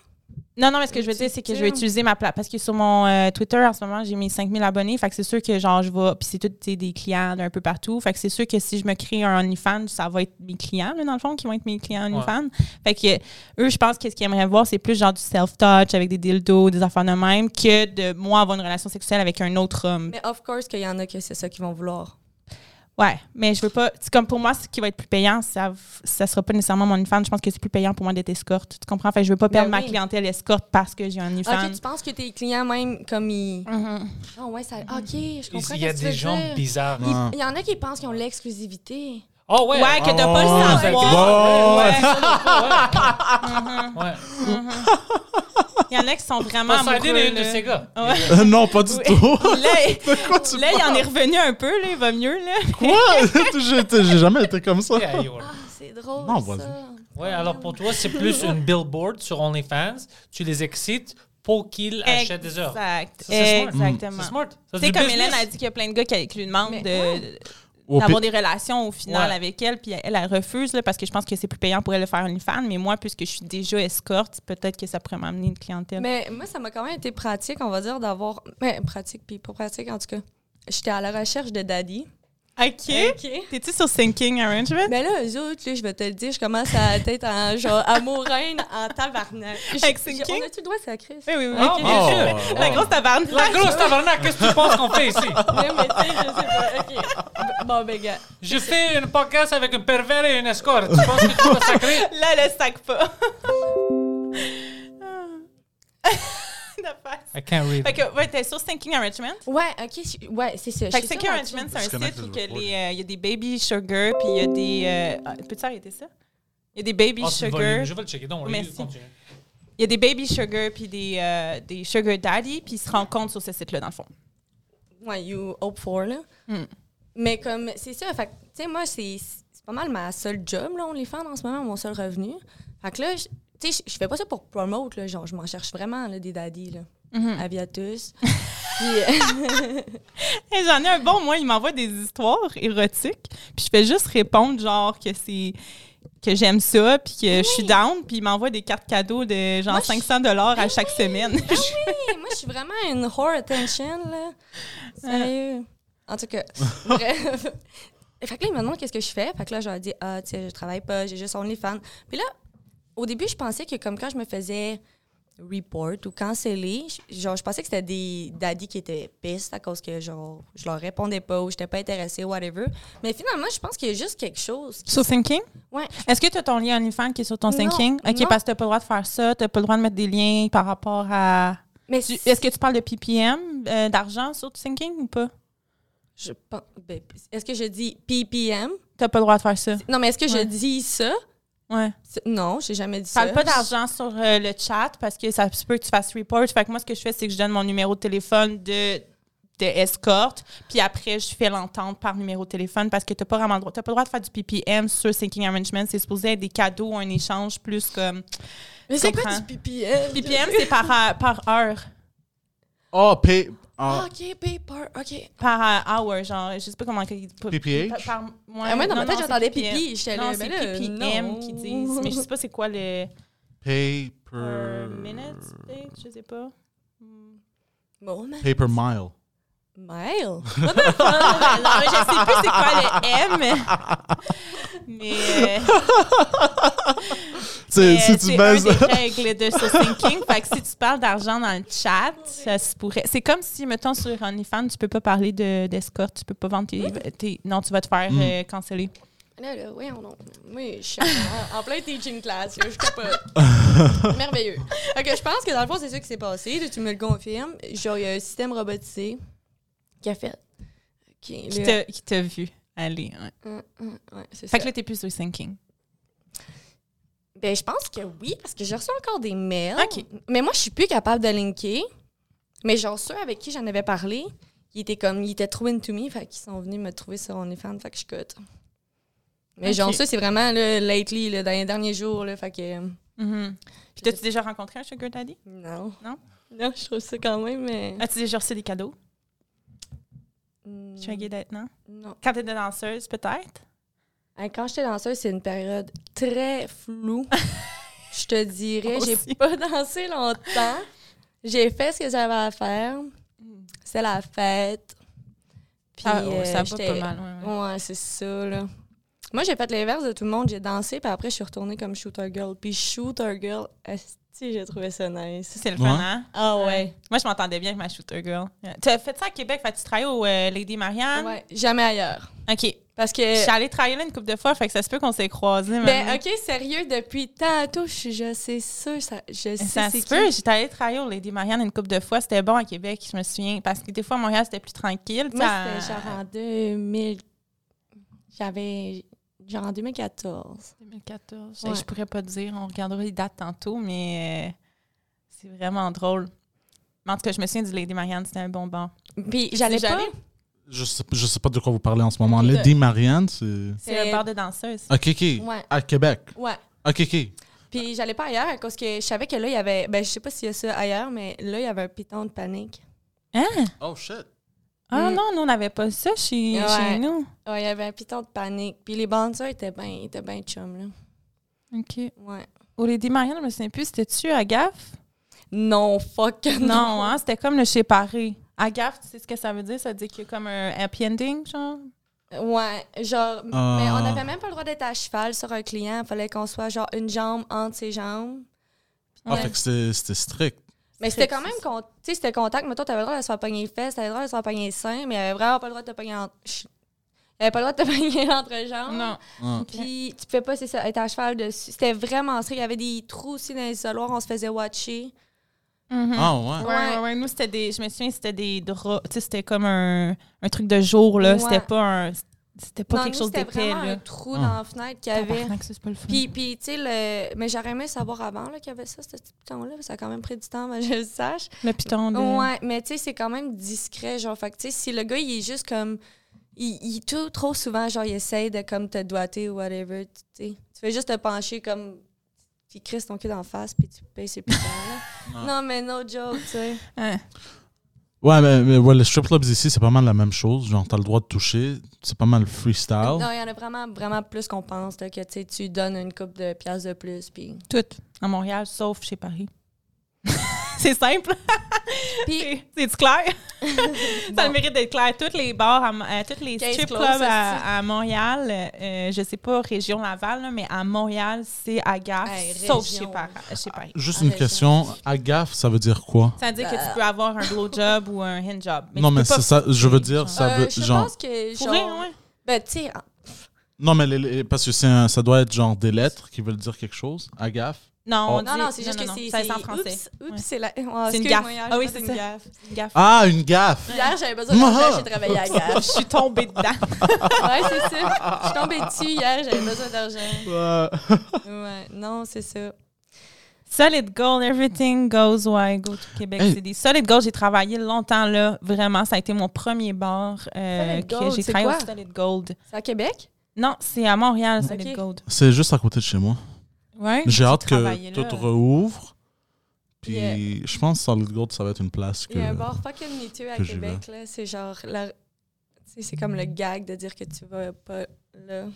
Non, non, mais ce que je veux dire, c'est que je vais utiliser ma place. Parce que sur mon euh, Twitter, en ce moment, j'ai mes 5000 abonnés. Fait que c'est sûr que, genre, je vais. Puis c'est tous tu sais, des clients d'un peu partout. Fait que c'est sûr que si je me crée un OnlyFans, ça va être mes clients, là, dans le fond, qui vont être mes clients OnlyFans. Fait que eux, je pense que ce qu'ils aimeraient voir, c'est plus genre du self-touch avec des dildos, des affaires de même, que de moi avoir une relation sexuelle avec un autre homme. Mais of course qu'il y en a que c'est ça qu'ils vont vouloir. Ouais, mais je veux pas. C'est comme pour moi, ce qui va être plus payant, ça, ça sera pas nécessairement mon OnlyFans. Je pense que c'est plus payant pour moi d'être escorte. Tu comprends? Fait que je veux pas Ben perdre ma clientèle escorte parce que j'ai un OnlyFans. Ok, tu penses que tes clients, même, comme ils. Ah ouais, ça. Ok, je comprends. Il y a des gens dire. bizarres. Il il y en a qui pensent qu'ils ont l'exclusivité. Oh ouais. Ouais, que t'as Ah, pas le savoir. ouais. Ouais. Ouais. Mhm. Il y en a qui sont vraiment amoureux. est une de ces gars. Ouais. Euh, non, pas du Oui. tout. Là, De quoi tu là, il en est revenu un peu, là, il va mieux. Là. Quoi? J'ai jamais été comme ça. Yeah. Ah, c'est drôle. Non, ça. vas-y. Ouais, alors pour toi, c'est plus une billboard sur OnlyFans. Tu les excites pour qu'ils achètent des heures. Exact. Ça, c'est smart. Exactement. C'est smart. C'est comme business. Hélène a dit qu'il y a plein de gars qui, lui demandent Mais de- d'avoir des relations au final Ouais. avec elle, puis elle, elle refuse là, parce que je pense que c'est plus payant pour elle de faire OnlyFans. Mais moi, puisque je suis déjà escorte, peut-être que ça pourrait m'amener une clientèle. Mais moi, ça m'a quand même été pratique, on va dire, d'avoir. Mais pratique, puis pas pratique en tout cas. J'étais à la recherche de daddy. OK. OK. T'es-tu sur Thinking Arrangement? Mais là, eux autres, là, je vais te le dire, je commence à être en genre amoureuse en tabarnak. Avec Sinking? On a-tu le droit, crise? Oui, oui, oui. Ah, Oh. La grosse tabarnak. La grosse tabarnak, qu'est-ce que tu penses qu'on fait ici? Ouais, mais tu sais, je sais pas. OK. Bon, ben, gars. Je fais une podcast avec un pervers et une escorte. Tu penses que tu vas sacrer? Là, le sac pas. La face. I can't read. Fait que, ouais, t'es sur Thinking Arrangement. Ouais, OK. Ouais, c'est ça. Fait que Thinking Arrangement, c'est un site où euh, il y a des baby sugar, puis il y a des... Euh, ah, Peux-tu arrêter ça? Il y a des baby Ah, sugar. Je vais le checker. Donc, Merci. continue. Il y a des baby sugar puis des, euh, des sugar daddy, puis ils se rencontrent sur ce site-là, dans le fond. Ouais, you hope for, là. Hmm. Mais comme, c'est ça. Fait que, tu sais, moi, c'est c'est pas mal ma seule job, là, on les fait en ce moment, mon seul revenu. Fait que là, je- tu sais, je- fais pas ça pour promote, là. Genre, je m'en cherche vraiment, là, des daddies, là. Mhm. Puis, euh, Hey, J'en ai un bon, moi, il m'envoie des histoires érotiques, puis je fais juste répondre, genre, que c'est que j'aime ça, puis que je suis down, puis il m'envoie des cartes cadeaux de genre Moi, je- 500 dollars à chaque semaine. Hey, moi, je suis vraiment une whore attention, là. Sérieux. En tout cas, bref. Fait que là, ils me demandent qu'est-ce que je fais. Fait que là, je leur dis, ah, tu sais, je travaille pas, j'ai juste OnlyFans. Puis là, au début, je pensais que comme quand je me faisais report ou canceller, je- genre, je pensais que c'était des daddies qui étaient pistes à cause que, genre, je leur répondais pas ou j'étais pas intéressée, whatever. Mais finalement, je pense qu'il y a juste quelque chose. sur Thinking? Ouais. Est-ce que tu as ton lien OnlyFans qui est sur ton Non, Thinking? OK, non. parce que tu pas le droit de faire ça, tu pas le droit de mettre des liens par rapport à... Mais Tu- Est-ce que tu parles de PPM, euh, d'argent sur Thinking ou pas? je pense- ben, est-ce que je dis PPM? Tu pas le droit de faire ça. Non, mais est-ce que je dis ça? Ouais. Non, j'ai jamais dit ça. Parle pas d'argent sur euh, le chat parce que ça se peut que tu fasses report. Fait que moi, ce que je fais, c'est que je donne mon numéro de téléphone de, de escorte, puis après, je fais l'entente par numéro de téléphone parce que t'as pas vraiment le droit. T'as pas le droit de faire du PPM sur Thinking Arrangement. C'est supposé être des cadeaux, un échange plus comme. Mais c'est quoi du PPM? PPM, c'est par, par heure. Oh, pay. Ah, ah, ok, paper, ok. Par euh, hour, genre, je sais pas comment. Par, PPH? par- ouais, Ah, moi, dans ma tête, j'entendais pipi. J'étais Non, là, c'est mais là, PPM qui disent. Mais je sais pas c'est quoi le. pay Per per. minute, peut-être, je sais pas. Bon, mais... Pay per mile. Mile? non, mais je sais plus c'est quoi le M. Mais, euh, Tu sais, mais, si euh, tu c'est baises. un des règles de ce thinking. fait que si tu parles d'argent dans le chat, ça se pourrait. C'est comme si, mettons, sur OnlyFans, tu peux pas parler de- d'escorte, tu peux pas vendre tes, tes- Non, tu vas te faire Mm. euh, canceller. Là, là, oui, on Oui, je suis en, en plein teaching class, là, je capote. Merveilleux. Que je pense que dans le fond, c'est ça qui s'est passé. Là, tu me le confirmes. Genre, il y a un système robotisé qui a fait. Qui t'a qui t'a vu aller. ouais. ouais, c'est Fait ça. que là, t'es plus thinking. Ben, je pense que oui, parce que j'ai reçu encore des mails. Mais moi, je suis plus capable de linker. Mais genre, ceux avec qui j'en avais parlé, ils étaient comme, ils étaient trop into me, fait qu'ils sont venus me trouver sur OnlyFans, fait que je cote. Mais genre, ça, c'est vraiment, là, lately, là, dans les derniers jours, là, fait que... Mhm. Puis t'as-tu déjà rencontré un sugar daddy? Non. Non? Non, je trouve ça quand même, mais... As-tu déjà reçu des cadeaux? Mm, Tu es gay d'être, non? Non. Quand t'étais danseuse, peut-être? Hein, Quand j'étais danseuse, c'est une période très floue. je te dirais, j'ai pas dansé longtemps. J'ai fait ce que j'avais à faire. C'est la fête. Puis, Ah, oh, euh, ça va j'étais- pas mal, ouais, ouais. Ouais, c'est ça, là. Moi, j'ai fait l'inverse de tout le monde. J'ai dansé, puis après, je suis retournée comme shooter girl. Puis shooter girl, esti, j'ai trouvé ça nice. C'est le Ouais. fun, hein? Ah ouais. Moi, je m'entendais bien avec ma shooter girl. Tu as fait ça à Québec? Fait tu travailles au euh, Lady Marianne? Ouais, jamais ailleurs. OK. Parce que... Je suis allée travailler là une couple de fois, fait que ça se peut qu'on s'est croisés. Ben. OK, sérieux, depuis tantôt, je, je sais ça, ça je sais Ça c'est se qui. peut. J'étais allée travailler au Lady Marianne une couple de fois. C'était bon à Québec, je me souviens. Parce que des fois, à Montréal, c'était plus tranquille. Moi, Ça- c'était genre en 2000... J'avais... Genre en 2014. 2014. Ouais. Je pourrais pas te dire. On regardera les dates tantôt, mais euh, C'est vraiment drôle. Mais en tout cas, je me souviens du Lady Marianne, c'était un bon bar. Puis j'allais pas? Je sais, je sais pas de quoi vous parlez en ce moment. De- Lady Marianne, c'est. C'est C'est- un bar de danseuses. Ok, ok. Ouais. À Québec. Ouais. Ok, ok. Puis j'allais pas ailleurs à cause que je savais que là, il y avait. Ben, je sais pas s'il y a ça ailleurs, mais là, il y avait un piton de panique. Hein? Oh shit. Ah Mm. non, nous, on n'avait pas ça chez, Ouais. chez nous. Ouais, il y avait un piton de panique. Puis les danseurs étaient bien étaient ben chum, là. OK. Ouais. Au Lady Marianne, je me souviens plus, c'était-tu à gaffe? Non, fuck. Non, hein, c'était comme le chez Paris. À gaffe, tu sais ce que ça veut dire? Ça veut dire qu'il y a comme un happy ending, genre? Ouais, genre. Ah. Mais on n'avait même pas le droit d'être à cheval sur un client. Il fallait qu'on soit, genre, une jambe entre ses jambes. Ah, Ouais. fait que c'était c'était strict. Mais c'était quand même. con- Tu sais, c'était contact. Mais toi, t'avais le droit de se faire pogner les fesses, t'avais le droit de se faire pogner les seins, mais il avait vraiment pas le droit de te pogner entre. Ch- Il avait pas le droit de te pogner entre jambes. Non. Ah. Puis tu pouvais pas, c'est ça, être à cheval dessus. C'était vraiment strict. Il y avait des trous aussi dans les isoloirs, on se faisait watcher. Ah, ouais. Ouais, Ouais. ouais, ouais. Nous, c'était des. Je me souviens, c'était des draps. Tu sais, c'était comme un, un truc de jour, là. Ouais. C'était pas un. C'était pas Non, quelque nous, chose c'était d'épais, vraiment là. un trou Ah. dans la fenêtre qu'il y avait. Tabarnak, ça, c'est pas le fun. Puis, puis tu sais, le... mais j'aurais aimé savoir avant là, qu'il y avait ça, ce petit piton-là. Ça a quand même pris du temps, mais je le sache. le piton de. Ouais, mais tu sais, c'est quand même discret. Genre, fait que tu sais, si le gars, il est juste comme. Il, il tout, trop souvent, genre, il essaye de comme te doiter ou whatever. Tu sais. Tu fais juste te pencher comme. Puis crisses ton cul d'en face, puis tu payes ses pitons, là. non, mais no joke, tu sais. Hein. Ouais, mais, mais ouais, les strip clubs ici, c'est pas mal la même chose. Genre, t'as le droit de toucher. C'est pas mal freestyle. Non, il y en a vraiment, vraiment plus qu'on pense, là, que tu sais, tu donnes une coupe de pièces de plus, puis. Tout. À Montréal, sauf chez Paris. c'est simple. Puis, C'est- clair? Ça a le mérite d'être clair. Toutes les bars, à, euh, toutes les strip clubs à, à Montréal, euh, je sais pas, région Laval, là, mais à Montréal, c'est Hey, sauf chez, Par- chez Paris. Juste Ah, une raison. question. À gaffe, ça veut dire quoi? Ça veut dire que Bah. tu peux avoir un blowjob ou un handjob. non, mais c'est ça. Je veux dire, genre. ça euh, veut. je Genre. pense que. Genre- ouais. Ben, tu sais, Non, mais les- les- parce que c'est un- ça doit être genre des lettres qui veulent dire quelque chose. À gaffe. Non, Oh. on dit- Non, non, c'est juste non, que c'est. ça, c'est- en français. Oups, oups, Ouais. c'est la. C'est une gaffe. hier, Ah j'ai oui, fait c'est une gaffe. Une gaffe. Ah, une gaffe! Hier, j'avais besoin d'argent, j'ai travaillé à gaffe. Je suis tombée dedans. Ouais, c'est ça. Je suis tombée dessus hier, j'avais besoin d'argent. Ouais. Ouais, non, c'est ça. Solid Gold, everything goes why I go to Québec Hey. City. Solid Gold, j'ai travaillé longtemps là. Vraiment, ça a été mon premier bar euh, Solid que Gold, j'ai c'est travaillé quoi? au Solid Gold. C'est à Québec? Non, c'est à Montréal, Solid. Gold. C'est juste à côté de chez moi. Ouais. J'ai hâte que tout rouvre. Puis Yeah. je pense que Solid Gold, ça va être une place que. Il y a un bar fucking miteux à Québec, là. C'est genre. la- Tu sais, c'est comme le gag de dire que tu vas pas là.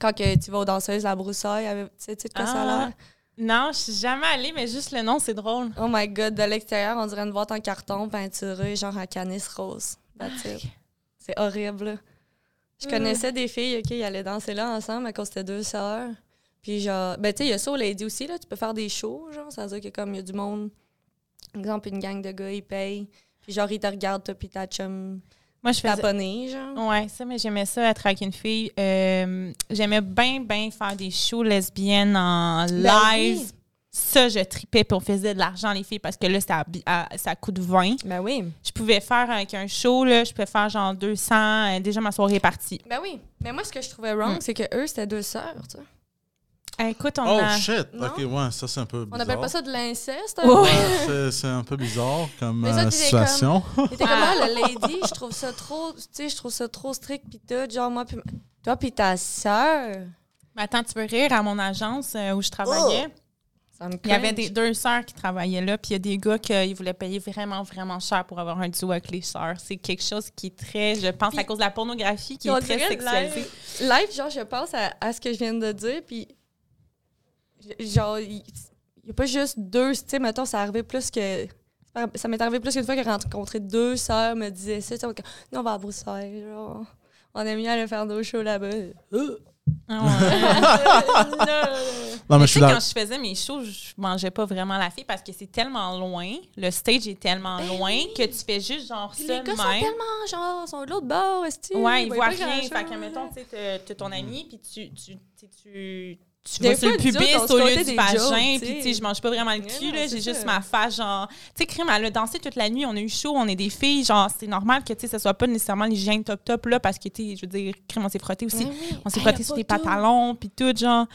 Quand que tu vas aux danseuses, la broussaille, avec- tu sais tu sais de quoi ça a Ah. l'air? Non, je suis jamais allée, mais juste le nom, c'est drôle. Oh my god, de l'extérieur, on dirait une boîte en carton peinturée, genre en canis rose. C'est horrible. là. Je Mm. connaissais des filles, OK, ils allaient danser là ensemble à cause c'était deux sœurs. Puis genre, ben tu sais, il y a ça au Lady aussi, là, tu peux faire des shows, genre, ça veut dire que comme il y a du monde, par exemple, une gang de gars, ils payent, puis genre, ils te regardent, toi, puis ta chum Moi, je faisais. genre. Ouais, ça, mais j'aimais ça être avec une fille. Euh, j'aimais bien, bien faire des shows lesbiennes en Ben live. oui. Ça, je tripais, puis on faisait de l'argent, les filles, parce que là, ça, ça coûte 20. Ben oui. Je pouvais faire avec un show, là, je pouvais faire genre 200. euh, déjà, ma soirée est partie. Ben oui. Mais moi, ce que je trouvais wrong, Mm. c'est que eux, c'était deux sœurs, tu sais. Écoute, on Oh a. shit! Non? Ok, ouais, ça c'est un peu On bizarre. n'appelle pas ça de l'inceste. Ouais. Ouais, c'est- un peu bizarre comme Mais ça, euh, situation. Il était comme ah, le lady, je trouve ça trop, tu sais, je trouve ça trop strict pis tout, genre moi puis toi puis ta sœur. Mais attends, tu veux rire à mon agence euh, où je travaillais? Me Il y avait des, deux sœurs qui travaillaient là, puis il y a des gars qui voulaient payer vraiment, vraiment cher pour avoir un duo avec les sœurs. C'est quelque chose qui est très, je pense, à Puis- cause de la pornographie, qui Puis on est très dirait sexualisée. Live, live, genre je pense à, à ce que je viens de dire puis genre il n'y a pas juste deux, tu sais mettons ça arrivait plus que ça m'est arrivé plus qu'une fois que j'ai rencontré deux sœurs me disaient ça, tu sais, on- nous on va à Broussailles, genre on aime mieux aller faire nos shows là-bas. Ah ouais. Non, mais Mais je suis quand je faisais mes shows, je mangeais pas vraiment la fille parce que c'est tellement loin. Le stage est tellement Ben loin oui. que tu fais juste genre Puis ça les gars sont même. tellement genre sont de l'autre bord, est Ouais, ils voient rien. Fait que, mettons, tu ton ami, puis tu, tu, tu, tu, vas sur le pubis au lieu du vagin, puis tu sais. je mange pas vraiment le cul, là. J'ai juste ma face, genre. Tu sais, crime, elle a dansé toute la nuit, on a eu chaud, on est des filles, genre, c'est normal que, tu sais, ça soit pas nécessairement l'hygiène top-top, là, parce que, tu sais, je veux dire, crime, on s'est frotté aussi. On s'est frotté sur les pantalons, puis tout, genre.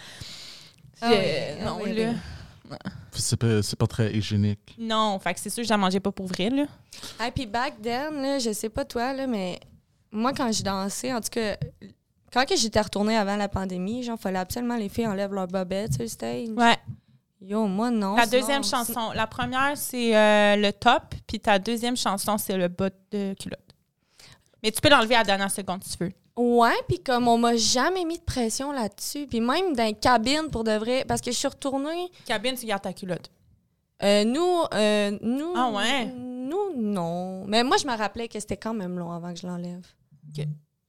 Ah oui, ah non, oui, là. oui. C'est pas, c'est pas très hygiénique. Non, fait que c'est sûr que j'en mangeais pas pour vrai, là. Et puis back then, là, je sais pas toi, là, mais moi, quand je dansais, en tout cas, quand que j'étais retournée avant la pandémie, genre, fallait absolument les filles enlèvent leurs bobettes sur le stage. Ouais. Yo, moi, non. Sinon- deuxième chanson, la première, c'est euh, le top, puis ta deuxième chanson, c'est le bas de culotte. Mais tu peux l'enlever à la dernière seconde si tu veux. Ouais, puis comme on m'a jamais mis de pression là-dessus, puis même dans les cabines, pour de vrai, parce que je suis retournée, Cabine, tu gardes ta culotte. euh, nous, euh, nous... Ah ouais? Nous, non. Mais moi, je me rappelais que c'était quand même long avant que je l'enlève. Ok.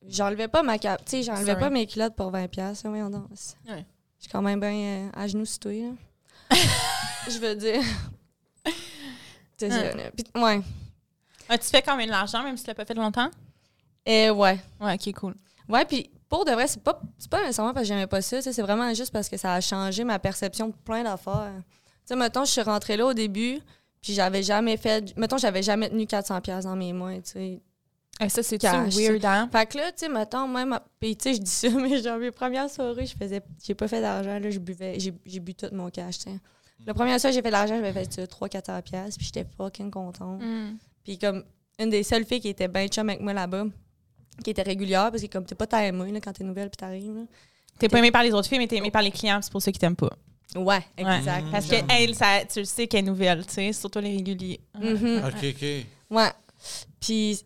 J'enlevais pas ma cap... Tu sais, j'enlevais pas mes culottes pour 20$. piastres, Voyons donc. Ouais. Je suis quand même bien euh, à genoux là. je veux dire. Puis, ouais. As-tu fait quand même de l'argent, même si tu l'as pas fait longtemps? Et ouais. Ouais, ok, cool. Ouais, puis pour de vrai, c'est pas, c'est pas nécessairement parce que j'aimais pas ça, tu c'est vraiment juste parce que ça a changé ma perception de plein d'affaires. Tu sais, mettons, je suis rentrée là au début, puis j'avais jamais fait. Mettons, j'avais jamais tenu 400$ dans mes mains, tu sais. Eh, ça, c'est weird, hein? Fait que là, tu sais, mettons, même. Puis, tu sais, je dis ça, mais genre, mes premières soirées, je faisais. J'ai pas fait d'argent, là, je buvais. J'ai, j'ai bu tout mon cash, tu sais. La première fois que j'ai fait de l'argent, j'avais fait 300-400$, piastres, puis j'étais fucking contente. Mm. Puis, comme, une des seules filles qui était bien chum avec moi là-bas, qui était régulière, parce que, comme, t'es pas timé, là, quand t'es nouvelle, puis t'arrives, là. T'es pas aimé par les autres filles, mais t'es aimé par les clients, c'est pour ça qu'ils t'aiment pas. Ouais, Ouais. exact. Parce que elle, ça, tu le sais qu'elle est nouvelle, tu sais, surtout les réguliers. Mhm. Ok, ok. Ouais. Puis,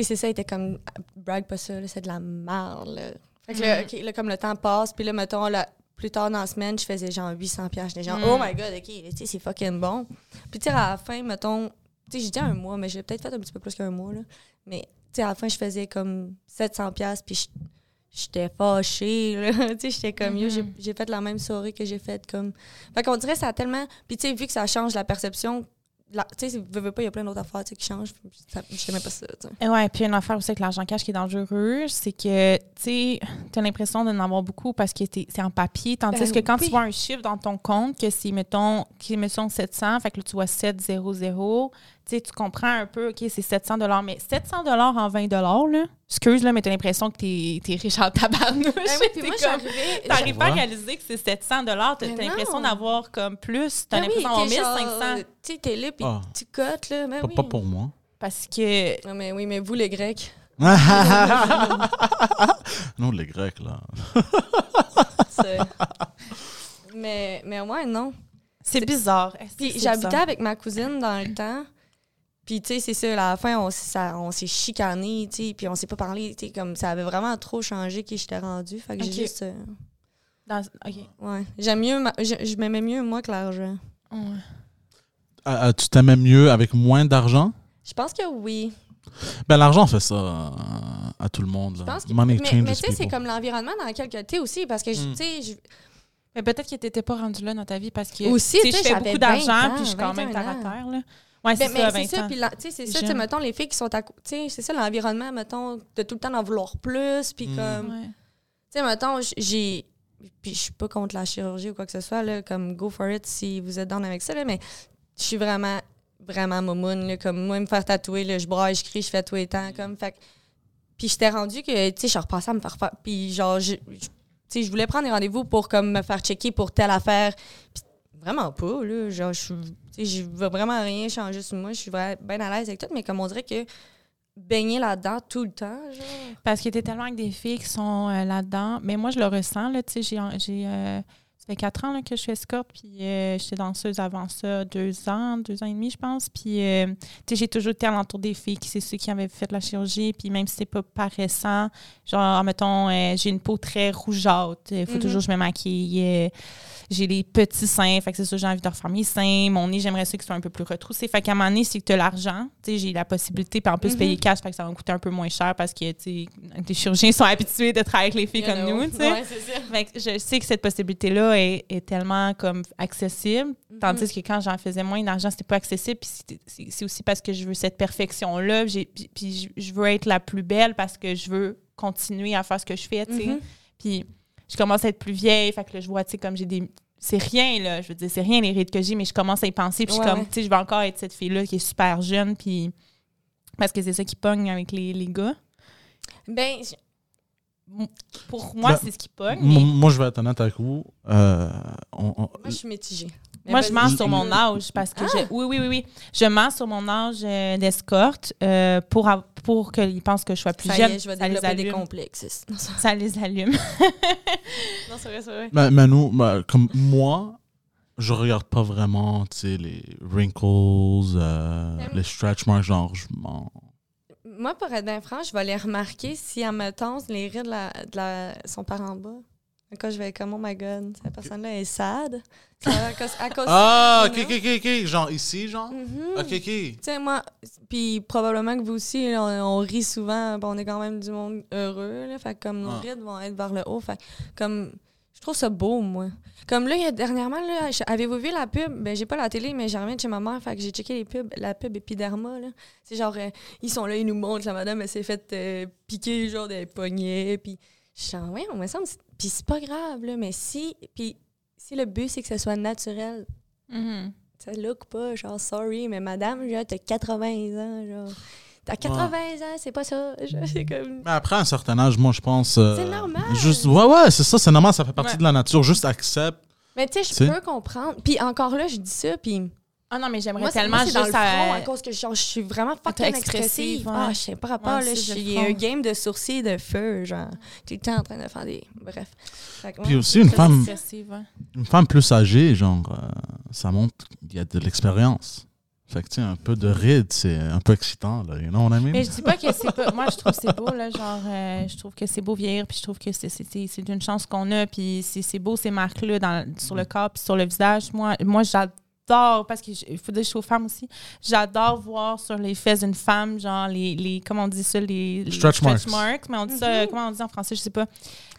sais, c'est ça, il était comme, brag pas ça, c'est de la merde, là. Fait que là, Mhm. OK, là, comme le temps passe, puis là, mettons, là, plus tard dans la semaine, je faisais genre 800 pièces J'étais genre, Mhm. oh my god, OK, tu sais, c'est fucking bon. Puis, tu sais, à la fin, mettons, tu sais, j'ai dit un mois, mais j'ai peut-être fait un petit peu plus qu'un mois, là. Mais, tu sais, à la fin, je faisais comme 700 pièces puis je- j'étais fâchée, là. tu sais, j'étais comme, yo, j'ai- Mhm. j'ai fait la même soirée que j'ai faite comme... Fait qu'on dirait que ça a tellement... Puis, tu sais, vu que ça change la perception tu sais, veux, veux pas, il y a plein d'autres affaires sais, qui changent. Je n'aimais pas ça. tu sais. Et Ouais, puis une affaire aussi avec l'argent cash qui est dangereux, c'est que, tu sais, t'as l'impression d'en avoir beaucoup parce que c'est en papier, tandis Ben que quand oui. tu vois un chiffre dans ton compte, que c'est, mettons, qui mettons, 700, fait que là, tu vois 700, tu sais, tu comprends un peu, OK, c'est 700 mais 700 en 20 là, excuse, là, mais t'as l'impression que t'es, t'es riche en tabarnouche. Ben oui, puis moi. T'arrives pas à réaliser que c'est 700 t'as, l'impression d'avoir comme plus, t'as Ben oui, l'impression genre, 1500 Tu sais, t'es là, puis Ah. tu cotes, là. Ben Pas, oui. pas pour moi. parce que Non, mais oui, mais vous, les Grecs, non, les Grecs, là. mais, mais ouais, non. c'est bizarre. Puis j'habitais avec ma cousine dans le temps. Puis, tu sais, c'est ça, à la fin, on, s- ça- on s'est chicané, tu sais, puis on s'est pas parlé, tu sais, comme ça avait vraiment trop changé qui j'étais rendue. Fait que j'ai juste. euh, Dans- OK. ouais. J'aime mieux, ma- je, je m'aimais mieux, moi, que l'argent. Ouais. Ah, ah, tu t'aimais mieux avec moins d'argent? Je pense que oui. Ben, l'argent fait ça euh, à tout le monde. Je pense que. Money mais tu sais, c'est comme l'environnement dans lequel tu es aussi, parce que, Mm. tu sais, je- Mais peut-être que t'étais pas rendu là dans ta vie parce que Aussi, tu tu je fais beaucoup d'argent 20 ans, puis je suis quand même 21 terre à terre là. Ouais, c'est Ben, ça, c'est 20 ça, puis tu sais, c'est ça, tu sais, Jeune. mettons, les filles qui sont à côté, tu sais, c'est ça l'environnement, mettons, de tout le temps d'en vouloir plus, puis Mm. comme, Ouais. tu sais, mettons, j'ai, puis je suis pas contre la chirurgie ou quoi que ce soit, là, comme, go for it si vous êtes down avec ça, là, mais je suis vraiment, vraiment momoune, là, comme, moi, me faire tatouer, là, je braille, je crie, je fais tout les temps, comme, fait puis j'étais rendue que, tu sais, je repassais à me faire faire, puis genre, je, je- tu sais, je voulais prendre des rendez-vous pour, comme, me faire checker pour telle affaire, puis vraiment pas, là, genre, je je veux vraiment rien changer sur moi. Je suis bien à l'aise avec tout, mais comme on dirait que baigner là-dedans tout le temps, genre. Parce que t'es tellement avec des filles qui sont euh, là-dedans. Mais moi, je le ressens, là, tu sais, j'ai, j'ai, euh, ça fait quatre ans là, que je suis escorte, puis euh, j'étais danseuse avant ça, deux ans, deux ans et demi, je pense. Puis, tu sais, j'ai toujours été alentour des filles, qui c'est ceux qui avaient fait la chirurgie, puis même si c'est pas paraissant, genre, mettons, j'ai une peau très rougeâtre, il faut Mhm. toujours que je me maquille. J'ai des petits seins, fait que c'est ça, j'ai envie de refaire mes seins. Mon nez, j'aimerais ça qu'ils soient un peu plus retroussés. Fait qu'à un moment donné, c'est que tu as l'argent, tu sais, j'ai la possibilité, puis en plus, Mhm. payer cash, fait que ça va me coûter un peu moins cher parce que, tu sais, les chirurgiens sont habitués de travailler avec les filles comme nous, tu sais. Ouais. Fait que je sais que cette possibilité-là est, est tellement comme accessible, Mhm. tandis que quand j'en faisais moins d'argent, c'était pas accessible. Puis c'est aussi parce que je veux cette perfection-là. Puis, je veux être la plus belle parce que je veux continuer à faire ce que je fais, tu sais. Mhm. Puis je commence à être plus vieille, fait que là, je vois, tu sais, comme j'ai des. C'est rien, là. Je veux dire, c'est rien les rides que j'ai, mais je commence à y penser. Puis je suis Ouais, comme, tu sais, je vais encore être cette fille-là qui est super jeune, puis. Parce que c'est ça qui pogne avec les, les gars. Ben, je- Pour moi, Ben, c'est ce qui pogne. Mais- Moi, je vais être honnête avec vous. Euh, on- on- moi, je suis mitigée. Mais Moi, vas-y. je mens sur mon âge parce que je, oui, oui, oui, oui. Je mens sur mon âge euh, d'escorte euh, pour, av- pour qu'ils pensent que je sois plus Ça y jeune. est, je vais ça les des allume. complexes. Non, ça- Ça les allume. non, c'est vrai, c'est vrai. Mais, mais nous, bah, comme moi, je regarde pas vraiment, tu sais, les wrinkles, euh, les stretch marks, genre, je m'en... Moi, pour être bien franc, je vais les remarquer si, admettons, les rides de la, de la, sont par en bas. Quand je vais comme, oh my god, cette personne-là est sad. Ça va à cause, à cause Ah, ok, ok, ok, genre ici, genre? Mhm. Ok, ok. Tu sais, moi, puis probablement que vous aussi, là, on, on rit souvent, on est quand même du monde heureux, là, fait que comme nos Ah. rides vont être vers le haut, fait comme, je trouve ça beau, moi. Comme là, dernièrement, là, avez-vous vu la pub? Ben, j'ai pas la télé, mais j'ai reviens de chez ma mère, fait que j'ai checké les pubs, la pub Epiderma, là. C'est genre, euh, ils sont là, ils nous montrent, la madame, elle s'est faite euh, piquer, genre, des poignets, puis je suis genre, ouais, on me semble, c'est- puis c'est pas grave, là, mais si, puis si le but, c'est que ce soit naturel, Mhm. ça look pas, genre, sorry, mais madame, genre, t'as 80 ans, genre. T'as 80 ans, c'est pas ça. Genre, C'est comme. Mais après un certain âge, moi, je pense... euh, C'est normal. Juste, ouais, ouais, c'est ça, c'est normal, ça fait partie Ouais. de la nature. Juste accepte. Mais tu sais, je peux comprendre. Puis encore là, je dis ça, puis. Ah non, mais j'aimerais tellement moi, c'est dans le juste front, à... à cause que genre, je suis vraiment fucking expressive. Ah, je sais pas rapport, là. Je suis un game de sourcils de feu, genre. Tout le temps en train de faire des. Bref. Fait que, Puis aussi, une femme, ouais. une femme plus âgée, genre, euh, ça montre qu'il y a de l'expérience. Fait que, tu sais, un peu de ride, c'est un peu excitant, là. You know what I mean? Mais je dis pas que c'est pas. Moi, je trouve que c'est beau, là. Genre, euh, je trouve que c'est beau vieillir, puis je trouve que c'est- c'est c'est- c'est une chance qu'on a, puis c'est c'est beau ces marques-là dans- sur le corps, puis sur le visage. Moi, moi j'adore, parce qu'il faut dire que je suis aux femmes aussi, j'adore voir sur les fesses d'une femme, genre, les. les comment on dit ça, les. les Stretch marks. Mais on dit ça, comment on dit en français, je sais pas.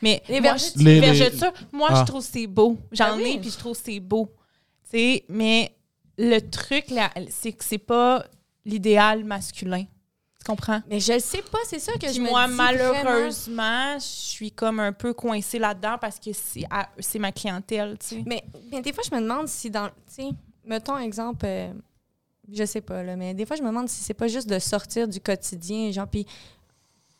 Mais. Les moi, vergetures. je- Les- les- vergetures, moi, Ah. je trouve que c'est beau. J'en Ben oui. ai, puis je trouve que c'est beau. Tu sais, mais le truc, là, c'est que c'est pas l'idéal masculin. Tu comprends? Mais je le sais pas, c'est ça que Puis je me moi, dis. vraiment. malheureusement, je suis comme un peu coincée là-dedans parce que c'est ma clientèle, tu sais. Mais, mais des fois, je me demande si dans. Tu sais, mettons exemple. euh, je sais pas, là, mais des fois, je me demande si c'est pas juste de sortir du quotidien, genre, puis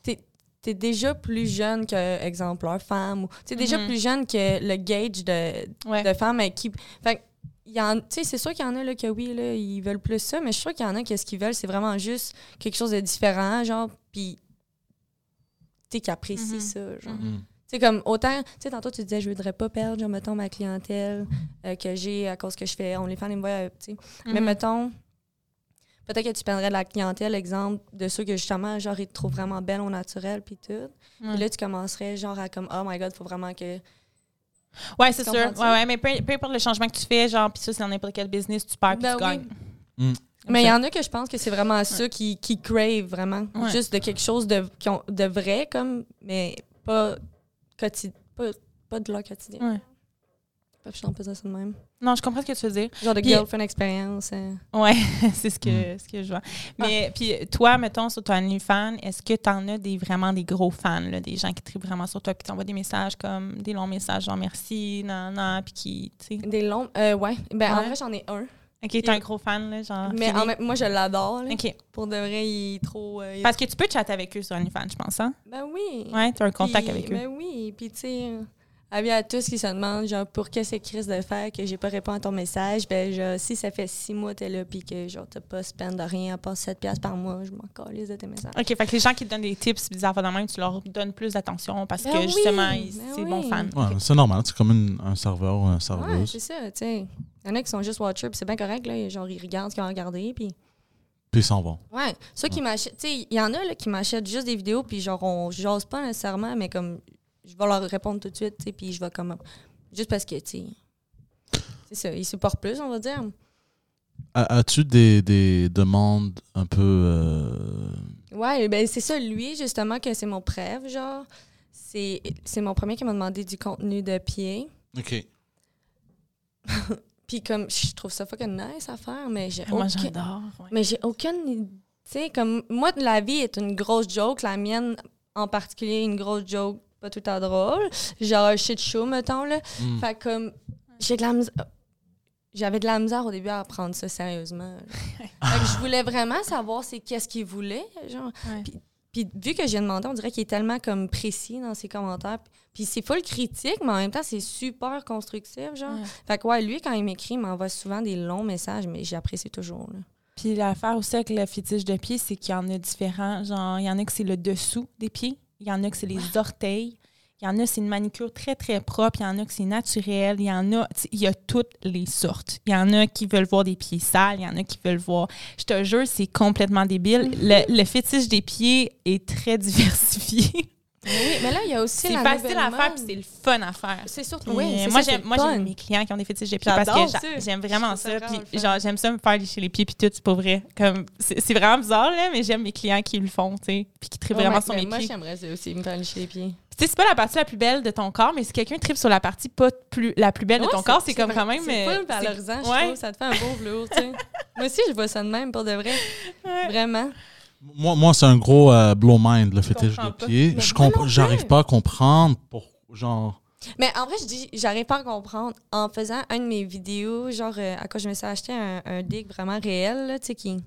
t'es es déjà plus jeune que, exemple, leur femme, ou t'es déjà Mhm. plus jeune que le gauge de, Ouais. de femmes qui. Fait que, il y en- tu sais, c'est sûr qu'il y en a là, que oui, là, ils veulent plus ça, mais je suis sûre qu'il y en a que ce qu'ils veulent, c'est vraiment juste quelque chose de différent, genre, puis tu sais, qui apprécient Mhm. ça, genre. Mm. Tu sais, comme autant, tu sais, tantôt tu disais, je voudrais pas perdre, genre, mettons, ma clientèle euh, que j'ai à cause que je fais OnlyFans et me voient, euh, tu sais. Mais Mhm. mettons, peut-être que tu prendrais de la clientèle, exemple, de ceux que justement, genre, ils te trouvent vraiment belle au naturel, puis tout. Puis là, tu commencerais, genre, à comme, oh my god, faut vraiment que. Ouais, c'est sûr. Ouais, ouais, mais peu, peu importe le changement que tu fais, genre, puis ça, c'est dans n'importe quel business, tu perds puis Ben tu oui. gagnes. Mm. Mais il y en a que je pense que c'est vraiment ça qui, qui crave vraiment. Ouais. Juste de quelque chose de, qui ont- de vrai, comme, mais pas, quotidien, pas, pas de leur quotidien. Ouais. Pas je pas ça de même. Non, je comprends ce que tu veux dire. Genre de Puis- girlfriend expérience. euh. Ouais, c'est ce que, Mm. ce que je vois. Mais puis toi, mettons, sur ton OnlyFans, est-ce que tu en as des, vraiment des gros fans, là, des gens qui trient vraiment sur toi, qui t'envoient des messages comme des longs messages, genre merci, non, non, puis qui, tu sais? Des longs. Euh, ouais. Ben, en vrai, j'en ai un. Ok, t'es un gros fan, là, genre. Mais en même- moi, je l'adore. là. Ok. Pour de vrai, il est trop. euh, il est Parce que tu peux chatter avec eux sur OnlyFans, je pense, hein? Ben oui. Ouais, tu as un contact Puis- avec eux. Ben oui. Puis, tu sais, euh, avis à tous qui se demandent, genre, pour que c'est Chris de faire que j'ai pas répondu à ton message, ben, genre, si ça fait six mois que t'es là, puis que, genre, t'as pas spend de rien à part 7 piastres par mois, je m'en calisse de tes messages. OK, fait que les gens qui te donnent des tips bizarres de même, tu leur donnes plus d'attention parce Ben que oui, justement, ils- ben c'est oui. bon fan. Ouais, c'est normal, c'est comme une- un serveur ou une Ouais, serveuse. c'est ça, tu sais. Il y en a qui sont juste watchers, puis c'est bien correct, là. Genre, ils regardent ce qu'ils ont regardé, puis. Puis ils s'en vont. Ouais. Ceux qui m'achètent, tu sais, il y en a là, qui m'achètent juste des vidéos, puis genre, on jase pas nécessairement, mais comme, je vais leur répondre tout de suite, tu sais, puis je vais comme. Juste parce que, tu sais. C'est ça, ils supportent plus, on va dire. As-tu des, des demandes un peu. euh, Ouais, ben c'est ça, lui, justement, que c'est mon preuve, genre. C'est c'est mon premier qui m'a demandé du contenu de pied. OK. Puis comme, je trouve ça fucking nice à faire, mais j'ai Moi, aucun- j'adore. ouais. Mais j'ai aucune. Tu sais, comme. Moi, la vie est une grosse joke. La mienne, en particulier, une grosse joke, pas tout à drôle. Genre un shit show, mettons, là. Mm. Fait que, comme. J'ai de la misère. J'avais de la misère au début à prendre ça sérieusement. fait que je voulais vraiment savoir c'est qu'est-ce qu'il voulait. Genre. Ouais. Puis, Puis vu que j'ai demandé, on dirait qu'il est tellement comme précis dans ses commentaires. Puis c'est full critique, mais en même temps, c'est super constructif, genre. Ouais. Fait que ouais, lui, quand il m'écrit, il m'envoie souvent des longs messages, mais j'apprécie toujours. là. Puis l'affaire aussi avec le fétiche de pied, c'est qu'il y en a différents. Genre, il y en a que c'est le dessous des pieds, il y en a que c'est les orteils, il y en a c'est une manicure très très propre, il y en a que c'est naturel, il y en a, il y a toutes les sortes. Il y en a qui veulent voir des pieds sales, il y en a qui veulent voir. Je te jure, c'est complètement débile. Le, le fétiche des pieds est très diversifié. Oui, mais là, il y a aussi C'est facile à faire, puis c'est le fun à faire. C'est surtout. Oui, moi, j'aime, moi, mes clients qui ont des fétiches de pieds parce que j'aime vraiment ça. Puis, genre, j'aime ça me faire lécher les pieds puis tout, c'est pas vrai. Comme, c'est, vraiment bizarre, là, mais j'aime mes clients qui le font, tu sais, puis qui trippent Ouais, vraiment sur mes Moi, pieds. j'aimerais ça aussi, me faire lécher les pieds. Tu sais, c'est pas la partie la plus belle de ton corps, mais si quelqu'un tripe sur la partie pas plus, la plus belle de ton corps, c'est comme quand même. C'est euh, full valorisant, je ouais. trouve. Ça te fait un beau velours, tu sais. Moi aussi, je vois ça de même, pour de vrai. Ouais. Vraiment. Moi, moi c'est un gros euh, blow mind, le fétiche de pas. pied. Je J'arrive pas à comprendre pour genre. Mais en vrai, je dis, j'arrive pas à comprendre. En faisant un de mes vidéos, genre, euh, à quoi je me suis acheté un, un dick vraiment réel, tu sais, qui.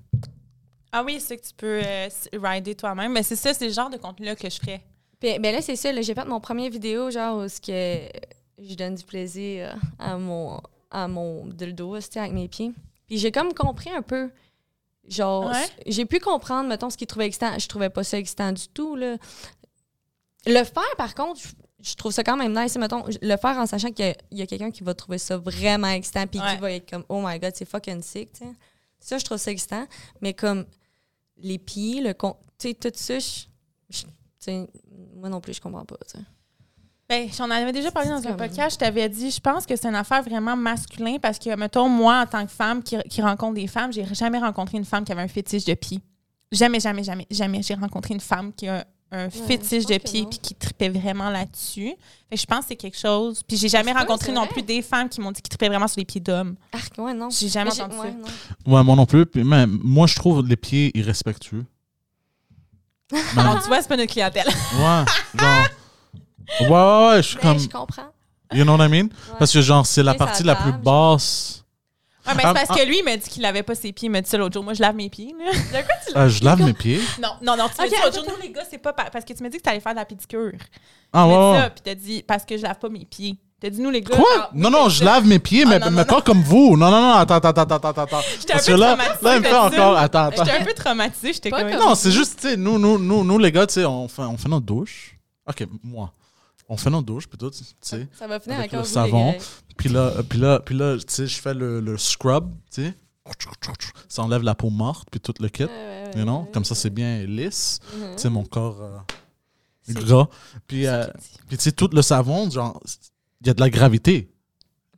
Ah oui, c'est que tu peux euh, rider toi-même. Mais c'est ça, c'est le genre de contenu-là que je ferais. Puis, ben là, c'est ça, j'ai fait mon premier vidéo, genre, où que je donne du plaisir à mon, à mon dildo, sais, avec mes pieds. Puis j'ai comme compris un peu. Genre, Ouais. j'ai pu comprendre, mettons, ce qu'il trouvait excitant. Je trouvais pas ça excitant du tout, là. Le faire, par contre, je, trouve ça quand même nice. Mettons, le faire en sachant qu'il y a, quelqu'un qui va trouver ça vraiment excitant, puis Ouais. qui va être comme, oh my god, c'est fucking sick, tu sais. Ça, je trouve ça excitant. Mais comme les pieds, le con, tu sais, tout ça, je- moi non plus, je comprends pas, tu sais. Ben, j'en avais déjà parlé dans un podcast. Je t'avais dit, je pense que c'est une affaire vraiment masculin parce que, mettons, moi, en tant que femme qui, qui rencontre des femmes, j'ai jamais rencontré une femme qui avait un fétiche de pied. Jamais, jamais, jamais, jamais. J'ai rencontré une femme qui a un fétiche de pied puis qui tripait vraiment là-dessus. Fait que je pense que c'est quelque chose. Puis j'ai jamais rencontré non plus des femmes qui m'ont dit qu'ils tripaient vraiment sur les pieds d'hommes. Arc, ouais, non. J'ai jamais entendu ouais, ça. non. Ouais, moi non plus. Puis même, moi, je trouve les pieds irrespectueux. Alors, tu vois, c'est pas notre clientèle. ouais, genre. Ouais, ouais, ouais, je suis Ben, comme. je comprends. You know what I mean? Parce que, genre, c'est la Tu partie la plus basse. Ouais, mais Ah, c'est parce ah. que lui, il m'a dit qu'il lavait pas ses pieds. Il m'a dit ça l'autre jour. Moi, je lave mes pieds. là. Euh, je lave mes pieds? non, non, non. Tu m'as dit l'autre jour, nous, les gars, c'est pas pa- parce que tu m'as dit que tu allais faire de la pédicure. Ah, Tu ouais, ouais. ça, puis t'as dit parce que je lave pas mes pieds. T'as dit, nous, les gars. Quoi? non, non, je lave mes pieds, mais, Ah, mais pas comme vous. Non, non, non, attends, attends, attends, attends, attends. J'étais un Parce peu que là, traumatisée là, il me fait de ça. encore. Attends, attends. J'étais un peu traumatisée. J'étais comme. Non, c'est juste, tu sais, nous, nous, nous, nous, les gars, tu sais, on fait, on fait notre douche. OK, moi. On fait notre douche, puis tout, tu sais. Ça va finir Avec le un savon. Puis là, puis là, puis là, tu sais, je fais le, le scrub, tu sais. Ça enlève la peau morte, puis tout le kit. You know? Comme ça, c'est bien lisse. Mhm. Tu sais, mon corps euh, gras. Euh, puis tu sais, tout le savon, genre, il y a de la gravité.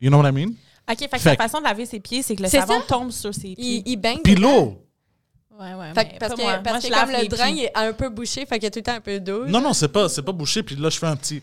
You know what I mean? OK, fait que Fait la que- façon de laver ses pieds, c'est que le C'est savon ça? tombe sur ses pieds. Il, il baigne. Puis l'eau. Ouais, ouais. Fait mais parce pas que, moi. parce Moi, que je lave comme le drain pieds. il est un peu bouché, fait qu'il y a tout le temps un peu d'eau. Non, non, c'est pas, c'est pas bouché. Puis là, je fais un petit.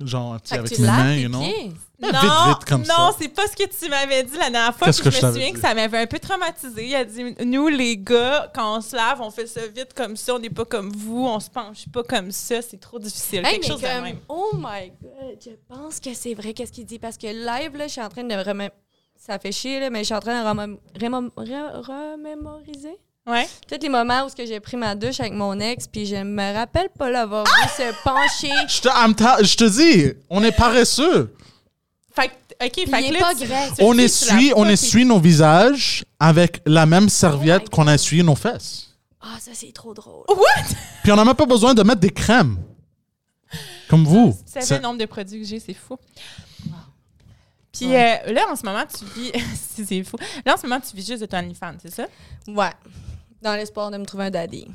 Genre, que avec tu mes laves mains, you know? non, vite, vite, comme non, c'est pas ce que tu m'avais dit la dernière fois. Puis que je je me t'avais souviens que dit? ça m'avait un peu traumatisé. Il a dit Nous, les gars, quand on se lave, on fait ça vite comme ça. On n'est pas comme vous. On se penche pas comme ça. C'est trop difficile. Hey, Quelque chose de comme, même. Oh my god, je pense que c'est vrai qu'est-ce qu'il dit parce que live là, je suis en train de remé- ça fait chier là, mais je suis en train de remé- remé- re- remémoriser Ouais. tous les moments où ce que j'ai pris ma douche avec mon ex puis je me rappelle pas l'avoir vu se pencher. Je te, je te dis, on est paresseux. Fait fait est là, grec. On essuie, on essuie nos visages avec la même serviette Oh my qu'on a essuyé nos fesses. Ah ça c'est trop drôle. Puis on n'a même pas besoin de mettre des crèmes. Comme vous. Tu savais C'est- le nombre de produits que j'ai, c'est fou. Puis euh, là, en ce moment, tu vis. si, c'est fou. Là, en ce moment, tu vis juste de ton OnlyFans, c'est ça? Ouais. Dans l'espoir de me trouver un daddy.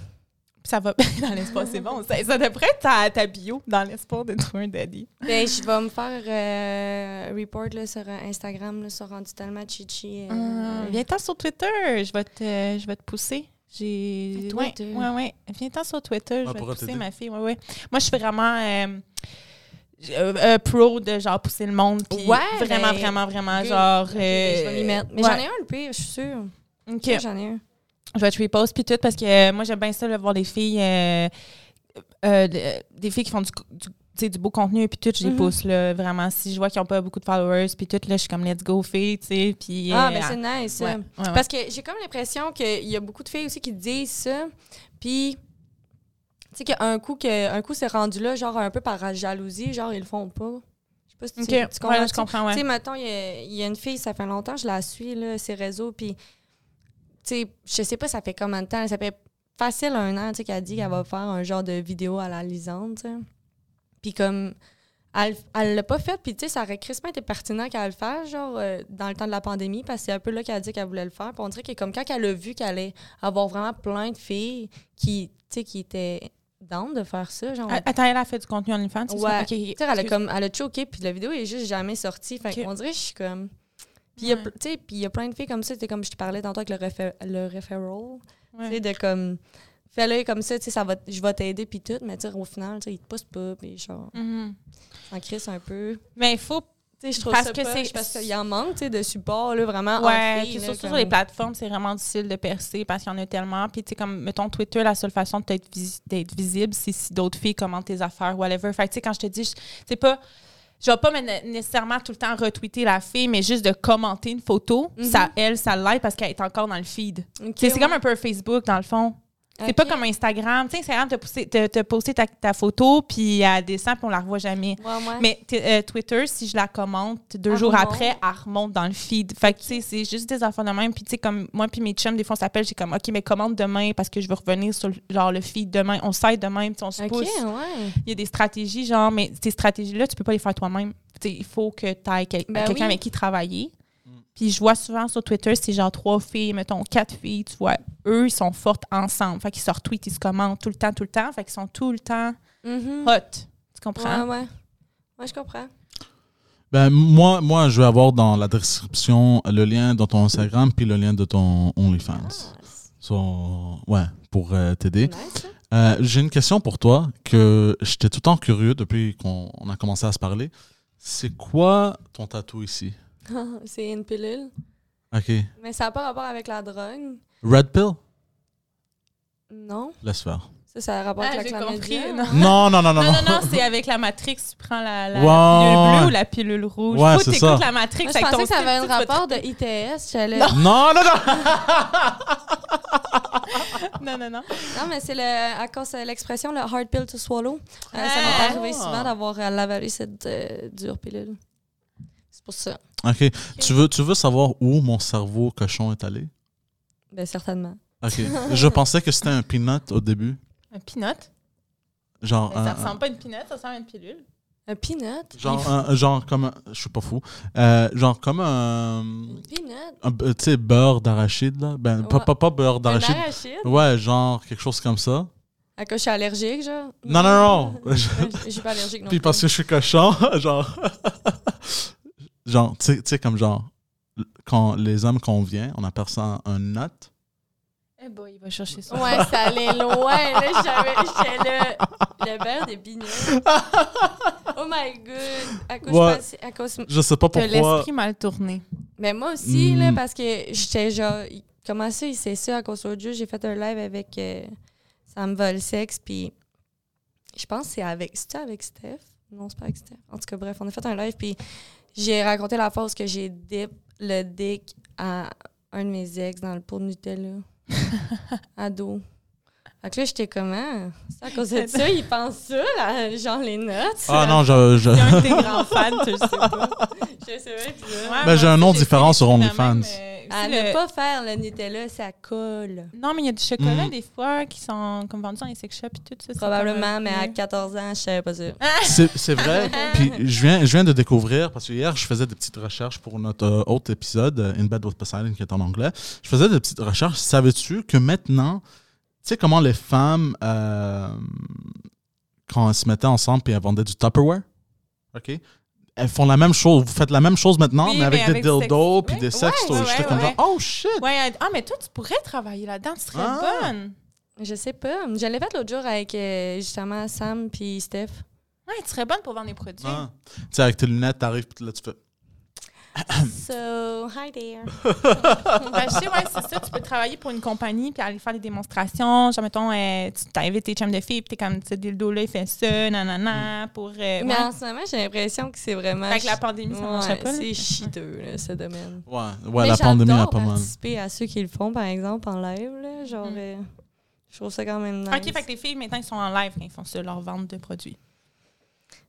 Ça va dans l'espace, c'est bon. Ça, ça devrait être ta, ta bio dans l'espoir de trouver un daddy. Ben, je vais me faire euh, un report là, sur Instagram, là, sur rendu tellement chichi. euh, Euh, Viens-t'en sur Twitter, je vais te, je vais te pousser. J'ai. Ouais, ouais, ouais. Viens-t'en sur Twitter, je vais te pousser, ma fille. Ouais, ouais. Moi, je suis vraiment euh, euh, euh, pro de genre pousser le monde. Puis Ouais, vraiment, ben, vraiment, vraiment, genre. Ben, je vais m'y mettre. Mais ouais. j'en ai un le pire, je suis sûre. OK. J'en ai un. Je vais te repost puis tout parce que euh, moi j'aime bien ça de voir des filles euh, euh, de- des filles qui font du, du, beau contenu puis tout je les Mhm. pousse là vraiment si je vois qu'ils n'ont pas beaucoup de followers puis tout là je suis comme let's go filles tu sais puis Ah, euh, mais c'est nice. ouais, ouais, ouais. Parce que j'ai comme l'impression qu'il y a beaucoup de filles aussi qui disent ça. Puis Tu sais qu'un coup, que, un coup c'est rendu là, genre un peu par jalousie, genre ils le font pas. Je sais pas si tu, Ok, tu ouais, comprends. je comprends, Tu sais, ouais. mettons, il y, y a une fille, ça fait longtemps, je la suis, là, ses réseaux, puis, sais, je sais pas, ça fait combien de temps, ça fait facile un an, tu sais, qu'elle dit qu'elle va faire un genre de vidéo à la lisante. Puis comme, elle elle l'a pas fait, puis tu sais, ça aurait crissement été pertinent qu'elle le fasse, genre, euh, dans le temps de la pandémie, parce que c'est un peu là qu'elle a dit qu'elle voulait le faire. Puis on dirait que comme quand elle a vu qu'elle allait avoir vraiment plein de filles qui, tu sais, qui étaient down de faire ça, genre... Attends, elle a fait du contenu OnlyFans, c'est ça? Ouais. Ok, Tu sais, elle a, comme, elle a choqué, puis la vidéo est juste jamais sortie. Fait qu'on dirait que je suis comme. Puis il y a Ouais. y plein de filles comme ça, comme je te parlais tantôt avec le, réfé- le referral. Ouais. Tu sais, de comme. Fais-le comme ça, tu sais, ça va, je vais t'aider, puis tout, mais tu sais, au final, ils te poussent pas, puis genre, Mhm. s'en crisse un peu. Mais il faut. Tu sais, je trouve Parce ça que c'est- parce qu'il en manque, tu sais, de support, là, vraiment. en Ouais, filles, là, surtout comme- sur les plateformes, c'est vraiment difficile de percer parce qu'il y en a tellement. Puis, tu sais, comme, mettons, Twitter, la seule façon d'être vis- visible, c'est si d'autres filles commentent tes affaires, whatever. Fait que, tu sais, quand je te dis, c'est pas. Je vais pas me- nécessairement tout le temps retweeter la fille, mais juste de commenter une photo, Mhm. ça, elle, ça l'aide parce qu'elle est encore dans le feed. C'est ouais. comme un peu Facebook, dans le fond. C'est pas comme Instagram. Tu sais, Instagram, te poster ta, ta photo, puis elle descend, puis on la revoit jamais. Ouais, ouais. Mais euh, Twitter, si je la commente, deux Elle jours remonte. après, elle remonte dans le feed. Fait que, tu sais, c'est juste des affaires de même. Puis, tu sais, comme moi puis mes chums, des fois, on s'appelle, j'ai comme, OK, mais commente demain parce que je veux revenir sur, le- genre, le feed demain. On s'aide de même, tu sais, on se pousse. ouais. Il y a des stratégies, genre, mais ces stratégies-là, tu peux pas les faire toi-même. Tu sais, il faut que tu aies quel- Ben quelqu'un oui. avec qui travailler. Puis je vois souvent sur Twitter, c'est genre trois filles, mettons quatre filles, tu vois. Eux, ils sont fortes ensemble. Fait qu'ils se retweetent, ils se commentent tout le temps, tout le temps. Fait qu'ils sont tout le temps Mhm. hot. Tu comprends? Ouais, ouais. Ouais, je comprends. Ben, moi, moi, je vais avoir dans la description le lien de ton Instagram puis le lien de ton OnlyFans. So, ouais, pour euh, t'aider. Nice, ça. Euh, J'ai une question pour toi que j'étais tout le temps curieux depuis qu'on on a commencé à se parler. C'est quoi ton tatou ici? c'est une pilule. OK. Mais ça n'a pas rapport avec la drogue. Red pill? Non. Laisse faire. Ça, ça a rapport Ah, avec la compris, chlamydia. non? Non, non, non, non. Non, non. non, non, c'est avec la Matrix, tu prends la, pilule bleue ou la pilule rouge. Ouais, c'est ça. la Matrix Moi, je pensais que ça avait un rapport de ITS. Non, non, non! Non, non, non. Non, mais c'est le, à cause de l'expression le hard pill to swallow. Euh, ça Ah. m'est arrivé souvent d'avoir à l'avaler cette euh, dure pilule. C'est pour ça. OK. Tu veux, tu veux savoir où mon cerveau cochon est allé? Ben, certainement. OK. Je pensais que c'était un peanut au début. Un peanut? Genre, Mais ça un- ressemble pas à une peanut, ça ressemble à une pilule. Un peanut? genre, un- genre comme je suis pas fou. Euh, genre comme un, Peanut? tu sais beurre d'arachide là. Ben pas, Ouais. pas, pas beurre Un d'arachide. arachide? Ouais, genre quelque chose comme ça. À cause je suis allergique, genre? Non non non. Je suis pas allergique non Puis plus. parce que je suis cochon, genre genre tu sais- tu sais comme genre quand les hommes qu'on vient, on appelle ça un nut. Eh boy, il va chercher ça. Ouais, ça allait loin. Là, j'avais, j'étais le, le beurre de bignon. Oh my god. À cause, Ouais. je à cause, Je sais pas T'as pourquoi. l'esprit mal tourné. Mais moi aussi, Mm. là, parce que j'étais genre. Comment ça, il sait ça à cause de Dieu? J'ai fait un live avec euh, Sam Volsex, puis je pense que c'est avec. C'était avec Steph? Non, c'est pas avec Steph. En tout cas, bref, on a fait un live, puis j'ai raconté la fois où que j'ai dip le dick à un de mes ex dans le pot de Nutella. Ado. Fait que là, j'étais comment? C'est à cause de ça, ils pensent ça, là, genre les notes. Ah non, je, je... Il y a un de tes grands fans, tu le sais pas. Je sais pas, Ouais, Ben, j'ai un nom différent sur OnlyFans. même, euh, À ne pas faire le Nutella, ça colle. Non, mais il y a du chocolat Mm. des fois qui sont comme vendus dans les sex shops et tout ça. Probablement, mais à 14 ans, je savais pas ça. C'est c'est vrai. Puis je viens, je viens de découvrir, parce que hier, je faisais des petites recherches pour notre euh, autre épisode, euh, In Bed with Poseidon, qui est en anglais. Je faisais des petites recherches. Savais-tu que maintenant, tu sais comment les femmes, euh, quand elles se mettaient ensemble puis elles vendaient du Tupperware, OK? Elles font la même chose. Vous faites la même chose maintenant, Oui, mais avec mais des avec dildos sex- puis des sextos. Ouais, J'étais ouais, comme ouais. genre, oh shit! Ah, mais toi, tu pourrais travailler là-dedans, tu serais Ah. bonne. Je sais pas. Je l'ai fait l'autre jour avec euh, justement Sam puis Steph. Ouais, tu serais bonne pour vendre des produits. Ah. Tu sais, avec tes lunettes, t'arrives puis là, tu fais. so, hi there. Ben, je sais, ouais, c'est ça. Tu peux travailler pour une compagnie puis aller faire des démonstrations. Genre, mettons, euh, tu t'invites tes chums de filles puis t'es comme, ce dildo-là, il fait ça, nanana, pour. euh, Mais ouais. en ce moment, j'ai l'impression que c'est vraiment. Avec la pandémie, ça Ouais, marcherait pas. C'est chiteux, là, ce domaine. Ouais, ouais Mais la pandémie a pas mal. participer à ceux qui le font, par exemple, en live. Là, genre, Mm. euh, Je trouve ça quand même nice. OK, fait que les filles, maintenant, ils sont en live quand ils font ça, leur vente de produits.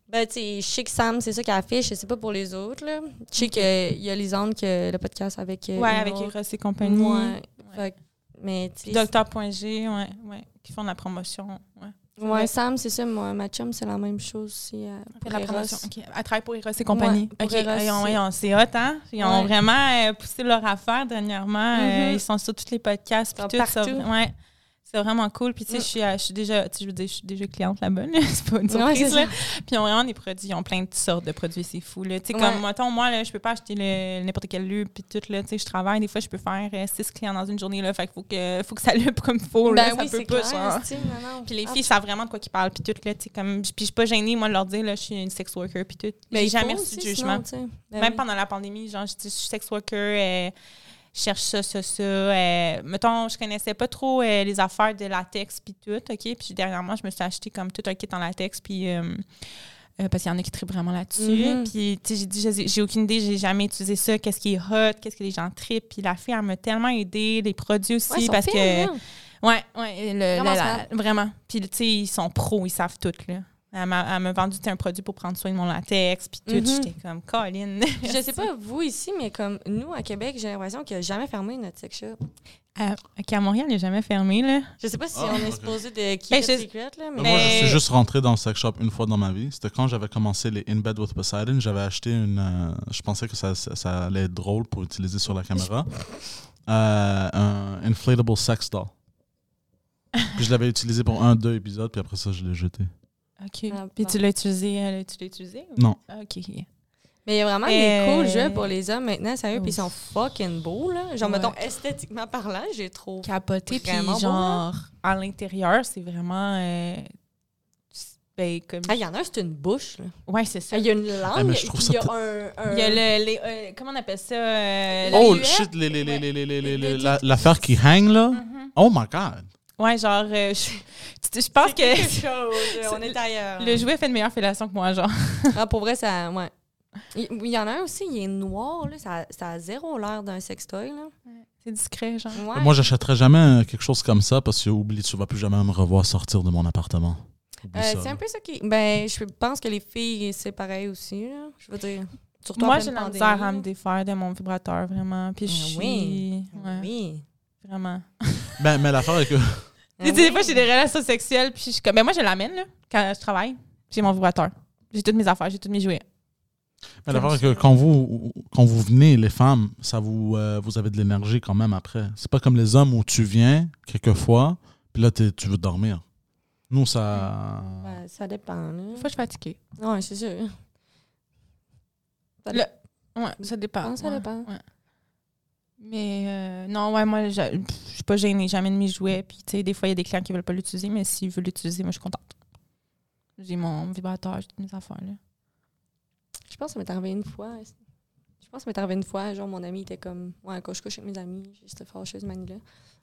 Ben, tu sais, je sais que Sam, c'est ça qu'elle affiche. Je sais pas pour les autres, là. Je sais qu'il y a Lisande, que le podcast avec. euh, Ouais, avec. Eros et compagnie. Ouais. Que- mais, tu sais. Docteur.g, ouais, ouais, qui font de la promotion. Ouais. Ouais, Sam, c'est ça. Moi, ma chum, c'est la même chose aussi. euh, pour la promotion. OK. Elle travaille pour Eros et compagnie. Eros, Ils ont- c'est- ils ont- C'est hot, hein? Ils ont Ouais. vraiment euh, poussé leur affaire dernièrement. Euh, Mhm. ils sont sur tous les podcasts. Ils Puis sont tout, ça, partout. ouais. C'est vraiment cool. Puis, tu sais, je suis, je suis déjà, tu sais, je veux dire, je suis déjà cliente là-bas. là. C'est pas une Ouais, surprise. là. Puis, ils ont vraiment des produits. Ils ont plein de sortes de produits. C'est fou. Là. Tu sais, Ouais. comme, mettons, moi, là, je peux pas acheter le- n'importe quel lieu. Puis, tout, là. Tu sais, je travaille. Des fois, je peux faire euh, six clients dans une journée. Là. Fait qu'il faut que, faut que ça lupe comme il faut. là. Ben ça oui, peut c'est pas, clair. genre. Puis les Ah, filles savent vraiment de quoi qu'ils parlent, puis tout, là, tu sais, comme... Puis je suis pas gênée, moi, de leur dire, là, je suis une sex worker, puis tout. J'ai il jamais reçu de jugement. sinon. Ben Même oui. pendant la pandémie, genre, je suis sex worker, euh, cherche ça, ça, ça. euh, mettons, je connaissais pas trop euh, les affaires de latex, puis tout, OK? Puis dernièrement, je me suis acheté comme tout un kit en latex, puis... euh, parce qu'il y en a qui trippent vraiment là-dessus. Mhm. Puis, tu sais, j'ai dit, j'ai- aucune idée, j'ai jamais utilisé ça. Qu'est-ce qui est hot, qu'est-ce que les gens trippent. Puis la fille, elle m'a tellement aidé, les produits aussi, Ouais, parce que. là. Ouais, ouais, le- Vraiment la- la- smart. vraiment. Puis, tu sais, ils sont pros, ils savent tout, là. Elle m'a vendu un produit pour prendre soin de mon latex, puis tout. Mhm. J'étais comme, Colin. Je sais pas, vous ici, mais comme nous, à Québec, j'ai l'impression qu'il a jamais fermé notre sex shop. À, OK, à Montréal, il n'est jamais fermé, là. Je sais pas si Ah, on est supposé de keep Ben, je- secret, là, mais... Mais Moi, je suis juste rentré dans le sex shop une fois dans ma vie. C'était quand j'avais commencé les In Bed with Poseidon. J'avais acheté une. euh, je pensais que ça, ça, ça allait être drôle pour utiliser sur la caméra. Euh, un inflatable sex doll. Puis je l'avais utilisé pour un, deux épisodes, puis après ça, je l'ai jeté. OK. Ah, puis bon. tu l'as utilisé, euh, tu l'as utilisé? ou- Non. Ah, OK. Mais il y a vraiment Euh, des cool jeux pour les hommes maintenant, sérieux, puis ils sont fucking beaux, là. Genre, Ouais. mettons, esthétiquement parlant, j'ai trop... Capoté, puis beau, genre, à l'intérieur, c'est vraiment... euh, ben, comme... Ah, il y en a un, c'est une bouche, là. Ouais, c'est ça. Ah, Il y a une langue, Ah, mais je trouve puis ça il y a un... un- Il y a le... les, euh, comment on appelle ça? euh, oh shit, les, les, les, les, les, les, les- Les- la- l'affaire qui hang là. Mhm. Oh my god. Ouais, genre, euh, je, tu- je pense que chose, on est ailleurs. le jouet fait une meilleure fellation que moi, genre. Ah, pour vrai, ça... Ouais. Il il y en a un aussi, il est noir, là. Ça, ça a zéro l'air d'un sextoy, là. C'est discret, genre. Ouais. Moi, j'achèterais jamais euh, quelque chose comme ça parce que oublie, tu vas plus jamais me revoir sortir de mon appartement. Euh, c'est un peu ça qui. Ben, je pense que les filles, c'est pareil aussi, là. Je veux dire. Surtout Moi, j'ai la misère à me défaire de mon vibrateur, vraiment. Puis je Ah suis... oui. Ouais, Oui. Vraiment. Ben, mais l'affaire est que. Tu sais, des fois, j'ai des relations sexuelles, puis je suis comme... Ben, moi, je l'amène, là, quand je travaille. J'ai mon vibrateur. J'ai toutes mes affaires, j'ai tous mes jouets. Mais l'affaire est que quand vous, quand vous venez, les femmes, ça vous, euh, vous avez de l'énergie quand même après. C'est pas comme les hommes où tu viens quelquefois, puis là, t'es- tu veux dormir. Nous, ça. Ben, ça dépend, là. Des fois, je suis fatiguée. Ouais, c'est sûr. Ça Le- dépend. Ouais, ça dépend. Ça ouais, dépend. ouais. Mais euh, non, ouais, moi, je suis pas gênée, jamais de mes jouets. Puis, tu sais, des fois, il y a des clients qui veulent pas l'utiliser, mais s'ils veulent l'utiliser, moi, je suis contente. J'ai mon vibrateur, j'ai toutes mes affaires, là. Je pense que ça m'est arrivé une fois. Je pense que ça m'est arrivé une fois. Genre, mon ami était comme. Ouais, quand je couche avec mes amis, j'étais fâcheuse, manie-là.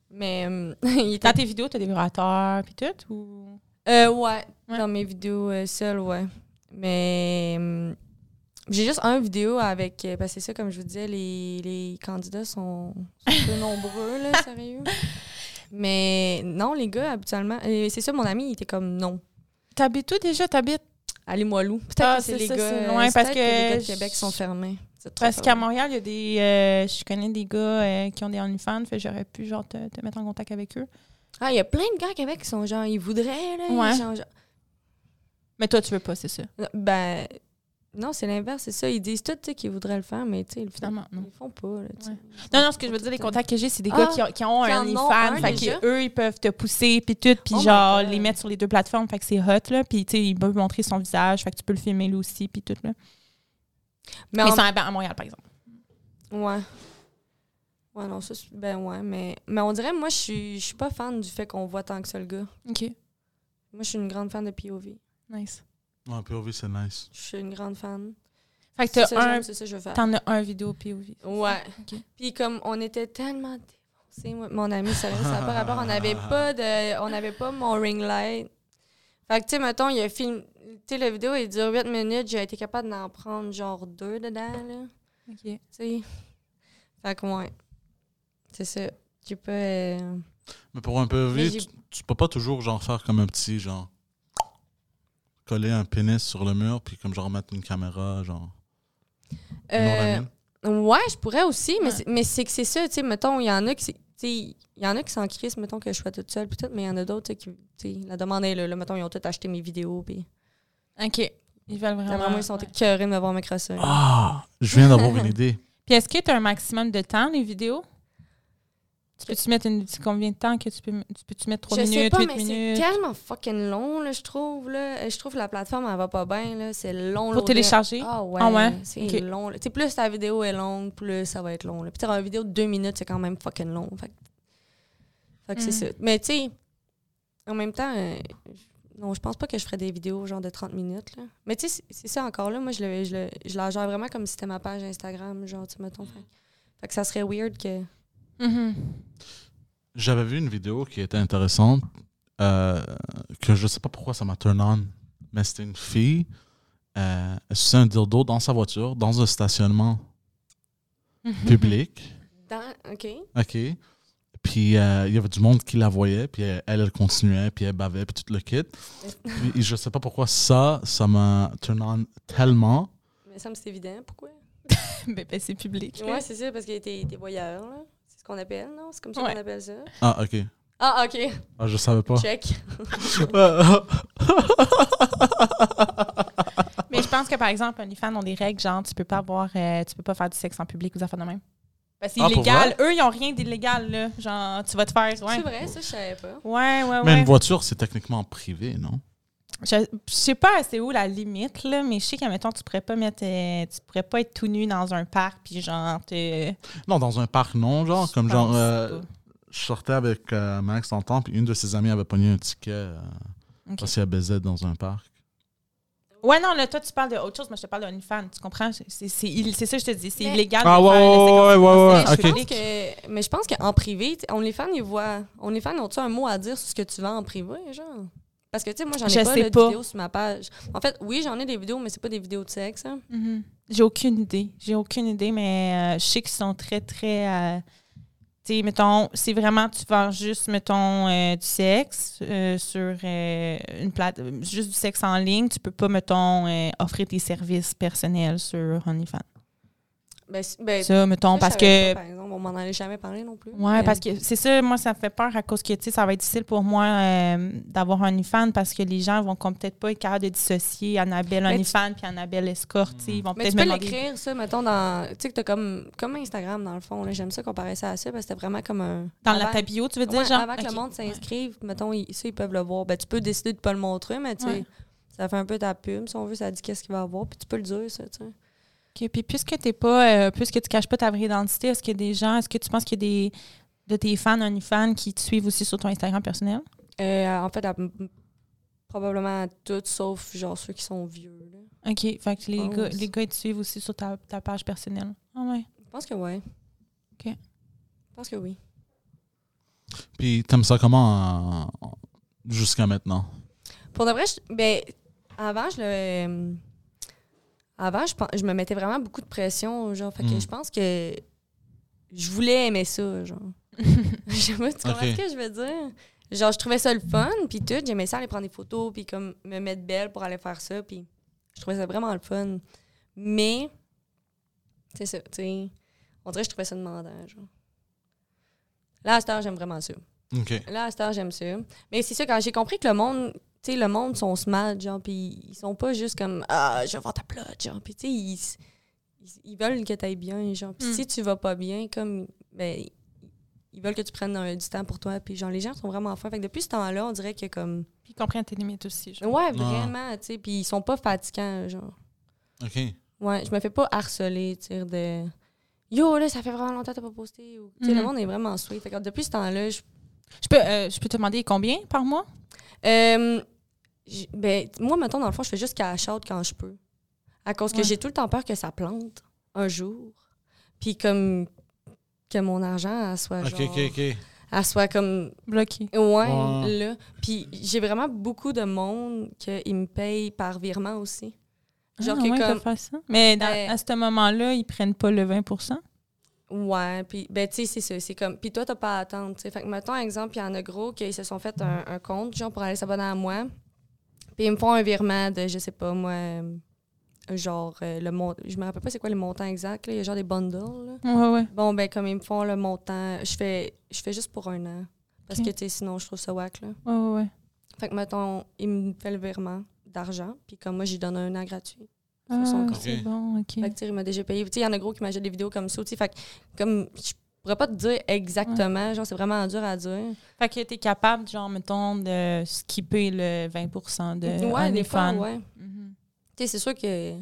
Mais. euh, il était Dans tes vidéos, t'as des vibrateurs, puis tout, ou... Euh, ouais. Ouais. Dans mes vidéos euh, seules, ouais. Mais hum, j'ai juste un vidéo avec. euh, Parce que c'est ça, comme je vous disais, les, les candidats sont, sont peu nombreux, là, sérieux. Mais non, les gars, habituellement. euh, C'est ça, mon ami, il était comme non. T'habites où déjà? T'habites? Allez-moi loup. Peut-être Ah, que c'est les ça, gars. euh, loin, parce peut-être les que gars de Québec sont fermés. Parce qu'à. Montréal, il y a des... euh, je connais des gars euh, qui ont des OnlyFans, fait que j'aurais pu, genre, te, te mettre en contact avec eux. Ah, il y a plein de gars à Québec qui sont genre, ils voudraient, là. Ouais. Genre- Mais toi, tu veux pas, c'est ça? Ben. Non, c'est l'inverse, c'est ça. Ils disent tout, qu'ils voudraient le faire, mais tu sais, Finalement, non. Ils le font pas, là. Ouais. Non, non, ce que je veux dire, les contacts que j'ai, c'est des Ah, gars qui ont, qui ont qui un OnlyFans. Fait que eux, ils peuvent te pousser, puis tout, puis Oh genre, les mettre sur les deux plateformes. Fait que c'est hot, là. Puis, tu sais, ils peuvent montrer son visage. Fait que tu peux le filmer, lui aussi, puis tout, là. Mais Mais en- à, à Montréal, par exemple. Ouais. Ouais, non, ça, ben ouais, mais, mais on dirait, moi, je suis je suis pas fan du fait qu'on voit tant que ça le gars. OK. Moi, je suis une grande fan de POV. Nice. Ouais, POV, c'est nice. Je suis une grande fan. Fait que C'est t'as ça, un... j'aime, c'est ça que je veux faire. T'en as un vidéo POV. Ouais. OK. Puis comme on était tellement défoncés, mon ami, sérieux, ça n'a pas rapport. On n'avait pas de. On n'avait pas mon ring light. Fait que tu sais, mettons, il y a film. Tu sais, la vidéo, il dure 8 minutes, j'ai été capable d'en prendre genre deux dedans, là. OK. Tu sais. Fait que ouais. C'est ça. Pas. euh, Mais pour un POV, tu, tu peux pas toujours genre faire comme un petit genre coller un pénis sur le mur puis comme genre mettre une caméra genre. Euh, ouais, je pourrais aussi, mais Ouais. c'est- mais c'est que c'est ça, tu sais, mettons, il y en a qui, il y en a qui s'en crissent, mettons, que je sois toute seule, puis tout, mais il y en a d'autres, tu sais, qui, tu sais, la demande est là, là, mettons, ils ont tous acheté mes vidéos, puis OK. Ils veulent vraiment. vraiment, ils sont ouais. écœurés de me voir me crosser. Ah, je viens d'avoir une idée. Puis est-ce que tu as un maximum de temps, les vidéos? Tu peux-tu mettre une, combien de temps que tu peux, tu peux-tu mettre 3 je minutes, sais pas, 8 mais c'est minutes? tellement fucking long, là, je trouve, là. Je trouve que la plateforme, elle va pas bien, là. C'est long, Pour télécharger? Ah ouais, Ah ouais? c'est Ok. long. là. Tu sais, plus ta vidéo est longue, plus ça va être long. Là. Puis une vidéo de deux minutes, c'est quand même fucking long. Fait, que- fait que c'est Mm. ça. Mais tu sais, en même temps, euh, non, je pense pas que je ferais des vidéos genre de 30 minutes. Là. Mais tu sais, c'est- c'est ça encore là. Moi, je, le, je, le- je la gère vraiment comme si c'était ma page Instagram, genre, tu sais, mettons. Fait, fait que ça serait weird que. Mhm. J'avais vu une vidéo qui était intéressante euh, que je sais pas pourquoi ça m'a turn on, mais c'était une fille. Euh, elle suçait un dildo dans sa voiture, dans un stationnement Mhm. public. Dans, OK. OK. Puis euh, il y avait du monde qui la voyait, puis elle, elle, elle continuait, puis elle bavait, puis tout le kit. Puis je sais pas pourquoi ça, ça m'a turn on tellement. Mais ça me c'est évident. Pourquoi? Ben, ben, c'est public. Ouais, c'est ça, parce qu'il était, était voyeur, là. Qu'on appelle, non? C'est comme ça Ouais. qu'on appelle ça. Ah, OK. Ah, OK. Ah, je savais pas. Check. Mais je pense que, par exemple, OnlyFans ont des règles, genre, tu peux pas avoir, euh, tu peux pas faire du sexe en public aux affaires de même. Ben, c'est Ah, illégal. Eux, ils ont rien d'illégal, là. Genre, tu vas te faire. Ouais, C'est vrai, ça, je savais pas. ouais, ouais. Mais ouais. une voiture, c'est techniquement privé, non? Je, je sais pas c'est où la limite, là, mais je sais qu'à mettons, tu pourrais pas mettre. euh, tu pourrais pas être tout nu dans un parc, puis genre, te. Non, dans un parc, non, genre. Je Comme genre, euh, je sortais avec euh, Max le temps, puis une de ses amies avait pogné un ticket euh, Ok. parce qu'elle baisait dans un parc. Ouais, non, là, toi, tu parles d'autre chose, moi, je te parle d'OnlyFans. Tu comprends? C'est ça que je te dis. C'est illégal. Ah, ouais, ouais, en- ouais, ouais, en ouais, mais, ok. je pense public. que, mais je pense qu'en privé, OnlyFans, ils voient. OnlyFans, ont-tu un mot à dire sur ce que tu vends en privé, genre? Parce que, tu sais, moi, j'en ai Je pas sais là, de vidéos sur ma page. En fait, oui, j'en ai des vidéos, mais c'est pas des vidéos de sexe. hein. Mhm. J'ai aucune idée. J'ai aucune idée, mais euh, je sais qu'ils sont très, très. euh, tu sais, mettons, c'est vraiment, tu vends juste, mettons, euh, du sexe sur une plate, juste du sexe en ligne. Tu peux pas, mettons, offrir tes services personnels sur OnlyFans. Ben, ben, Ça, mettons, ça, parce que. pas, par exemple, on m'en avait jamais parlé non plus. Ouais, Mais- parce que c'est ça, moi, ça me fait peur à cause que, tu sais, ça va être difficile pour moi euh, d'avoir un OnlyFans parce que les gens vont peut-être pas être capables de dissocier Annabelle Mais tu- OnlyFans puis Annabelle Escorte, tu sais, Ils vont peut-être tu peux l'écrire, ça, mettons, dans. Tu sais, que t'as comme, comme Instagram, dans le fond. J'aime ça comparer ça à ça, parce que c'était vraiment comme un. Dans la avant- ta bio, tu veux dire, Ouais, genre? avant que le monde s'inscrive, mettons, ils, ça, ils peuvent le voir. Ben, tu peux décider de pas le montrer, mais tu sais, Ouais. ça fait un peu ta pub, si on veut, ça dit qu'est-ce qu'il va avoir, puis tu peux le dire, ça, tu sais. OK. Puis puisque t'es pas, euh, puisque tu caches pas ta vraie identité, est-ce qu'il y a des gens, est-ce que tu penses qu'il y a des de tes fans, OnlyFans, qui te suivent aussi sur ton Instagram personnel? Euh, en fait, à- probablement toutes, sauf genre ceux qui sont vieux. Là. OK. Fait que les, Oh, gars, les gars, ils te suivent aussi sur ta, ta page personnelle. Ah ouais. Je pense que ouais. OK. Je pense que oui. Puis t'aimes ça comment euh, jusqu'à maintenant? Pour de vrai, je- ben, avant, je le. Avant, je, me mettais vraiment beaucoup de pression, genre. Fait que Mm. je pense que je voulais aimer ça, genre. Je sais pas, tu comprends ce que je veux dire? Genre, je trouvais ça le fun, puis tout. J'aimais ça aller prendre des photos, puis comme me mettre belle pour aller faire ça, puis je trouvais ça vraiment le fun. Mais, c'est ça, tu sais. On dirait que je trouvais ça demandant, genre. Là, à cette heure, j'aime vraiment ça. Là, à cette heure, j'aime ça. Mais c'est ça, quand j'ai compris que le monde, tu sais, le monde sont smart, genre, puis ils sont pas juste comme Ah, je vais voir ta plot, genre, puis tu sais, ils, ils, veulent que tu ailles bien, genre. Puis Mm. si tu vas pas bien, comme, ben, ils veulent que tu prennes du temps pour toi, puis genre, les gens sont vraiment fins. Fait que depuis ce temps-là, on dirait que comme. Puis ils comprennent tes limites aussi. genre. Ouais, vraiment, tu sais, puis ils sont pas fatigants, genre. OK. Ouais, je me fais pas harceler, tu sais, de. Yo, là, ça fait vraiment longtemps que t'as pas posté. Ou, tu sais, le Mhm. monde est vraiment sweet. Fait que depuis ce temps-là, je Je peux, euh, je peux te demander combien par mois? Euh, ben, moi, mettons, dans le fond, je fais juste cash out quand je peux. À cause que j'ai tout le temps peur que ça plante un jour. Puis comme que mon argent elle soit OK, genre, OK, OK. elle soit comme Bloqué. ouais, là. Puis j'ai vraiment beaucoup de monde qui me paye par virement aussi. Genre ah, que ouais, comme faire ça? Mais dans- Ben- à ce moment-là, ils prennent pas le 20% Ouais, puis ben tu sais c'est ça, c'est comme puis toi t'as pas à attendre, tu sais. Fait que mettons exemple, il y en a gros qui se sont fait un, un compte genre pour aller s'abonner à moi. Puis ils me font un virement de je sais pas moi euh, genre euh, le mont je me rappelle pas c'est quoi le montant exact là, il y a genre des bundles là. Ouais, ouais. Bon ben comme ils me font le montant, je fais je fais juste pour un an parce que tu sais sinon je trouve ça whack là. Ouais, ouais, ouais. Fait que mettons, il me fait le virement d'argent, puis comme moi, j'y donne un an gratuit. Ah, c'est bon, OK. Fait que, tu sais, il m'a déjà payé. Tu sais, il y en a gros qui m'achètent des vidéos comme ça, tu sais. Fait que, comme, je pourrais pas te dire exactement, genre, c'est vraiment dur à dire. Fait que t'es capable, genre, mettons, de skipper le 20 de ouais, des fois. Mhm. Tu sais, c'est sûr que.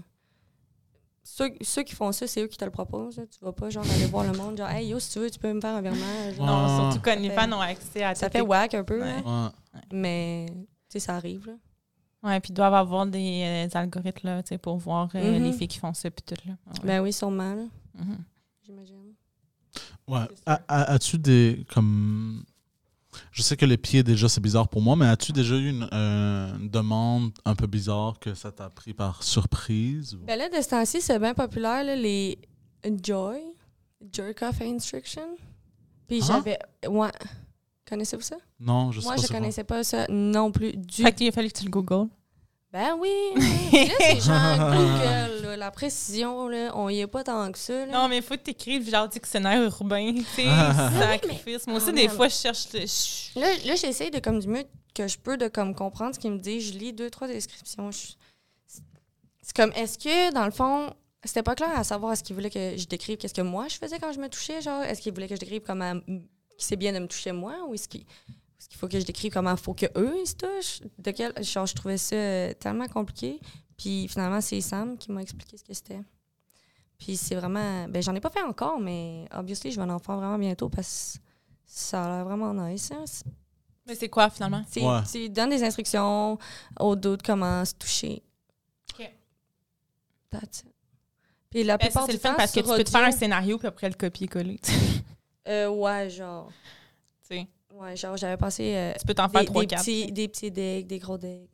Ceux, ceux qui font ça, c'est eux qui te le proposent. là. Tu vas pas, genre, aller voir le monde, genre, hey, yo, si tu veux, tu peux me faire un virement. Genre, Non, surtout qu'OnlyFans ont accès à Ça fait les- whack un peu, Ouais. là. Ouais. Mais, tu sais, ça arrive, là. Ouais, puis ils doivent avoir des euh, algorithmes, là, tu sais, pour voir euh, Mhm. les filles qui font ça, puis tout, là. Ouais. Ben oui, sûrement, là, Mhm. j'imagine. Ouais. As-tu des. comme Je sais que les pieds, déjà, c'est bizarre pour moi, mais as-tu déjà eu une, euh, une demande un peu bizarre que ça t'a pris par surprise? ou- Ben là, de ce temps-ci, c'est bien populaire, là, les Joy, Jerk Off Instruction. Puis Ah. j'avais. Ouais. Connaissez-vous ça? Non, je sais Moi, pas je c'est quoi. connaissais pas ça non plus du Fait qu'il a fallu que tu le googles. Ben oui! Là, c'est genre Google, là, la précision, là, on y est pas tant que ça. Là. Non, mais il faut que tu écrives genre dictionnaire urbain, tu sais, Ah. sacrifice. Moi aussi, des fois, je cherche. je- Là, là j'essaie de, comme du mieux que je peux, de comme comprendre ce qu'il me dit. Je lis deux, trois descriptions. Je- C'est comme, est-ce que, dans le fond, c'était pas clair à savoir est-ce qu'il voulait que je décrive qu'est-ce que moi je faisais quand je me touchais, genre, est-ce qu'il voulait que je décrive comment c'est bien de me toucher moi ou est-ce qu'il est-ce qu'il faut que je décrive comment il faut que eux ils se touchent? De quel, genre, je trouvais ça euh, tellement compliqué. Puis finalement, c'est Sam qui m'a expliqué ce que c'était. Puis c'est vraiment. Ben, j'en ai pas fait encore, mais obviously, je vais en faire vraiment bientôt parce que ça a l'air vraiment nice. hein. C'est- Mais c'est quoi, finalement? tu Ouais. tu donnes des instructions aux d'autres comment se toucher. Ok. That's it. Puis la Ben, ça, plupart c'est du temps, parce que tu peux te faire un scénario puis après le copier-coller. tu Euh, ouais, genre. sais. Ouais, genre, j'avais passé euh, Tu peux t'en faire des, trois, quatre. petits, des petits decks, des gros decks.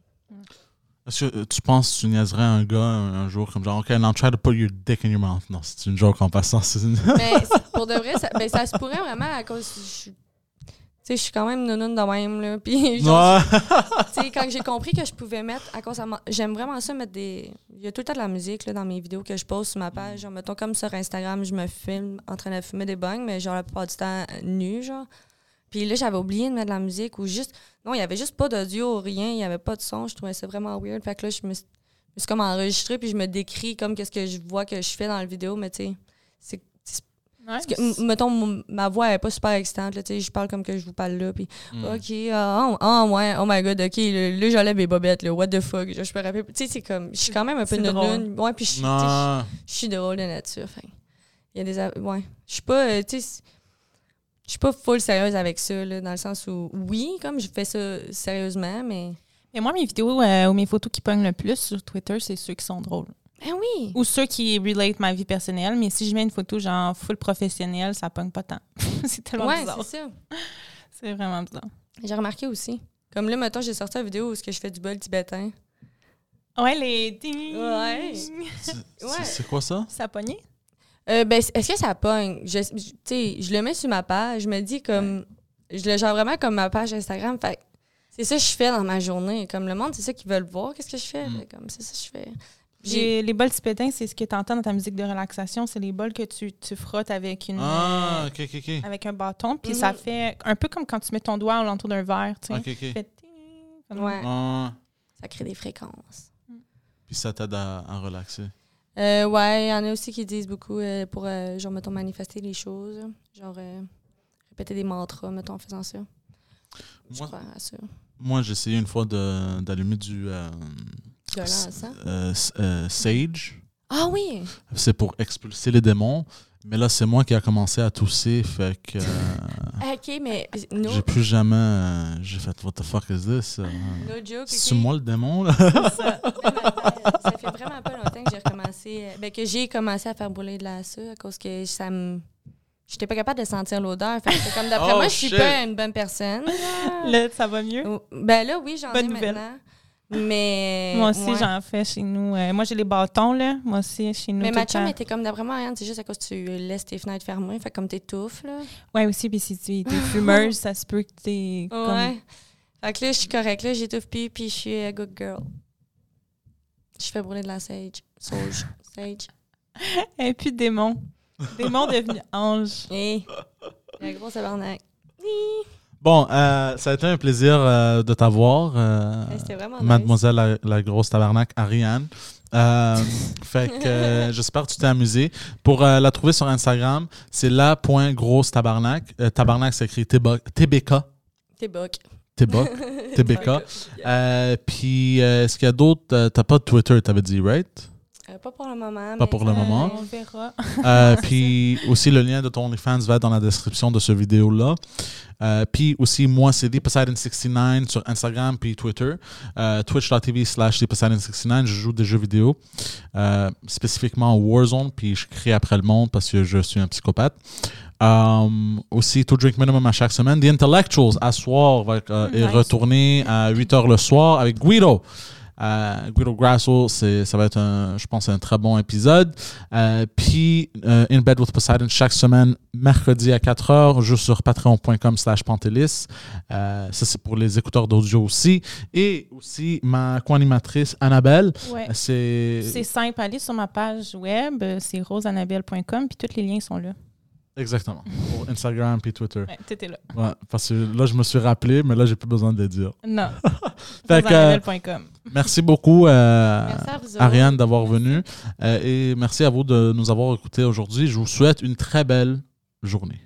Est-ce que euh, tu penses que tu niaiserais un gars un, un jour comme genre, OK, now try to put your dick in your mouth? Non, c'est une joke en passant. c'est une- Mais pour de vrai, ça, ben, ça se pourrait vraiment à cause. Je, tu sais, je suis quand même nounoune de même, là. Puis, genre, Ouais. tu sais, quand j'ai compris que je pouvais mettre, à cause j'aime vraiment ça mettre des. Il y a tout le temps de la musique là, dans mes vidéos que je poste sur ma page. Genre, mettons comme sur Instagram, je me filme en train de fumer des bangs, mais genre la plupart du temps nu, genre. Puis là, j'avais oublié de mettre de la musique ou juste. Non, il y avait juste pas d'audio, rien, il y avait pas de son. Je trouvais ça vraiment weird. Fait que là, je me suis, je me suis comme enregistrée, puis je me décris comme qu'est-ce que je vois que je fais dans la vidéo, mais tu sais, c'est parce que, mettons, ma voix est pas super excitante, là, tu sais, je parle comme que je vous parle là, puis Mm. OK, ah oh, ah, ouais, oh my god, OK, là, là, j'enlève mes bobettes, là, what the fuck, je, me rappelle, tu sais, c'est comme, je suis quand même un peu nounoune, ouais, puis je suis- drôle de nature. Il y a des, ouais, je suis pas, euh, tu sais, je suis pas full sérieuse avec ça, là, dans le sens où, oui, comme je fais ça sérieusement, mais, Mais moi, mes vidéos euh, ou mes photos qui pognent le plus sur Twitter, c'est ceux qui sont drôles. ben oui, Ou ceux qui relate ma vie personnelle. Mais si je mets une photo genre full professionnelle, ça pogne pas tant. c'est tellement ouais, bizarre. c'est ça. C'est vraiment bizarre. J'ai remarqué aussi. Comme là, mettons, j'ai sorti une vidéo où ce que je fais du bol tibétain. Ouais, les ding. Ouais. C'est- c'est- Ouais. C'est quoi ça? Ça a pogné? Euh, ben, est-ce que ça pogne? Je, je- tu sais, je le mets sur ma page, je me dis comme. Je le gère vraiment comme ma page Instagram. Fait que c'est ça que je fais dans ma journée. Comme le monde, c'est ça qu'ils veulent voir, qu'est-ce que je fais. Mm. Comme c'est ça que je fais. J'ai- J'ai- Les bols tibétains, c'est ce que tu entends dans ta musique de relaxation. C'est les bols que tu, tu frottes avec une Ah, avec un bâton. Puis ça fait un peu comme quand tu mets ton doigt alentour d'un verre. Tu sais. Fait Ouais, Ah, ça crée des fréquences. puis ça t'aide à, à relaxer. Euh, ouais, il y en a aussi qui disent beaucoup euh, pour, euh, genre, mettons, manifester les choses. Genre, euh, répéter des mantras, mettons, en faisant ça. Moi, j'ai essayé une fois d'allumer du sage. Ah oui! C'est pour expulser les démons. Mais là, c'est moi qui a commencé à tousser. Fait que euh, Ok, mais no, j'ai plus jamais. euh, j'ai fait What the fuck is this? Euh, no joke. C'est moi le démon, là? Ça fait vraiment pas longtemps que j'ai recommencé. euh, Ben, que j'ai commencé à faire brûler de la ça à cause que ça me. J'étais pas capable de sentir l'odeur. C'est comme d'après Oh, moi, je suis shit. pas une bonne personne. Là, ça va mieux? Ben là, oui, j'en ai nouvelle. maintenant. Mais. Moi aussi, ouais. j'en fais chez nous. Euh, moi, j'ai les bâtons, là. Moi aussi, chez nous. Mais ma chum était comme d'après moi, c'est juste à cause que tu laisses tes fenêtres fermées, fait comme t'étouffes, là. Ouais, aussi, puis si tu es fumeuse, ça se peut que t'es comme... Ouais. Fait que là, je suis correcte, là, j'étouffe plus, puis je suis a good girl. Je fais brûler de la sage. Sauge. Sage. Et puis démon. Démon devenu ange. Hé. Un gros tabarnak. Bon, euh, ça a été un plaisir euh, de t'avoir, euh, nice. mademoiselle la, la grosse tabarnak, Ariane. Euh, fait que euh, j'espère que tu t'es amusé. Pour euh, la trouver sur Instagram, c'est la.grosse tabarnak. Euh, tabarnak, c'est écrit TB- TBK. TBK. TBK. Euh, Puis, est-ce qu'il y a d'autres? euh, T'as pas de Twitter, t'avais dit, right? Euh, pas pour le moment. Pas pour le ça- moment. On verra. Euh, puis aussi, le lien de ton OnlyFans va être dans la description de ce vidéo-là. Euh, puis aussi, moi, c'est Poseidon69 sur Instagram puis Twitter. Euh, Twitch.tv slash Poseidon69. Je joue des jeux vidéo, euh, spécifiquement Warzone, puis je crie après le monde parce que je suis un psychopathe. Um, aussi, To Drink Minimum à chaque semaine. The Intellectuals, à soir, va, euh, est Nice. retourné à 8h le soir avec Guido. Euh, Guido Grasso, ça va être, un, je pense, un très bon épisode. Euh, puis, euh, In Bed with Poseidon, chaque semaine, mercredi à 4h, juste sur patreon.com slash pantelis. Euh, ça, c'est pour les écouteurs d'audio aussi. Et aussi, ma co-animatrice, Annabelle, Ouais. c'est... Simple. Allez sur ma page web, c'est roseannabelle.com, puis tous les liens sont là. Exactement. Pour Instagram puis Twitter. Ouais, est là. Ouais, parce que là, je me suis rappelé, mais là, j'ai plus besoin de le dire. Non. Fait que, euh, merci beaucoup, euh, Merci. Ariane, d'avoir venu. Euh, et merci à vous de nous avoir écoutés aujourd'hui. Je vous souhaite une très belle journée.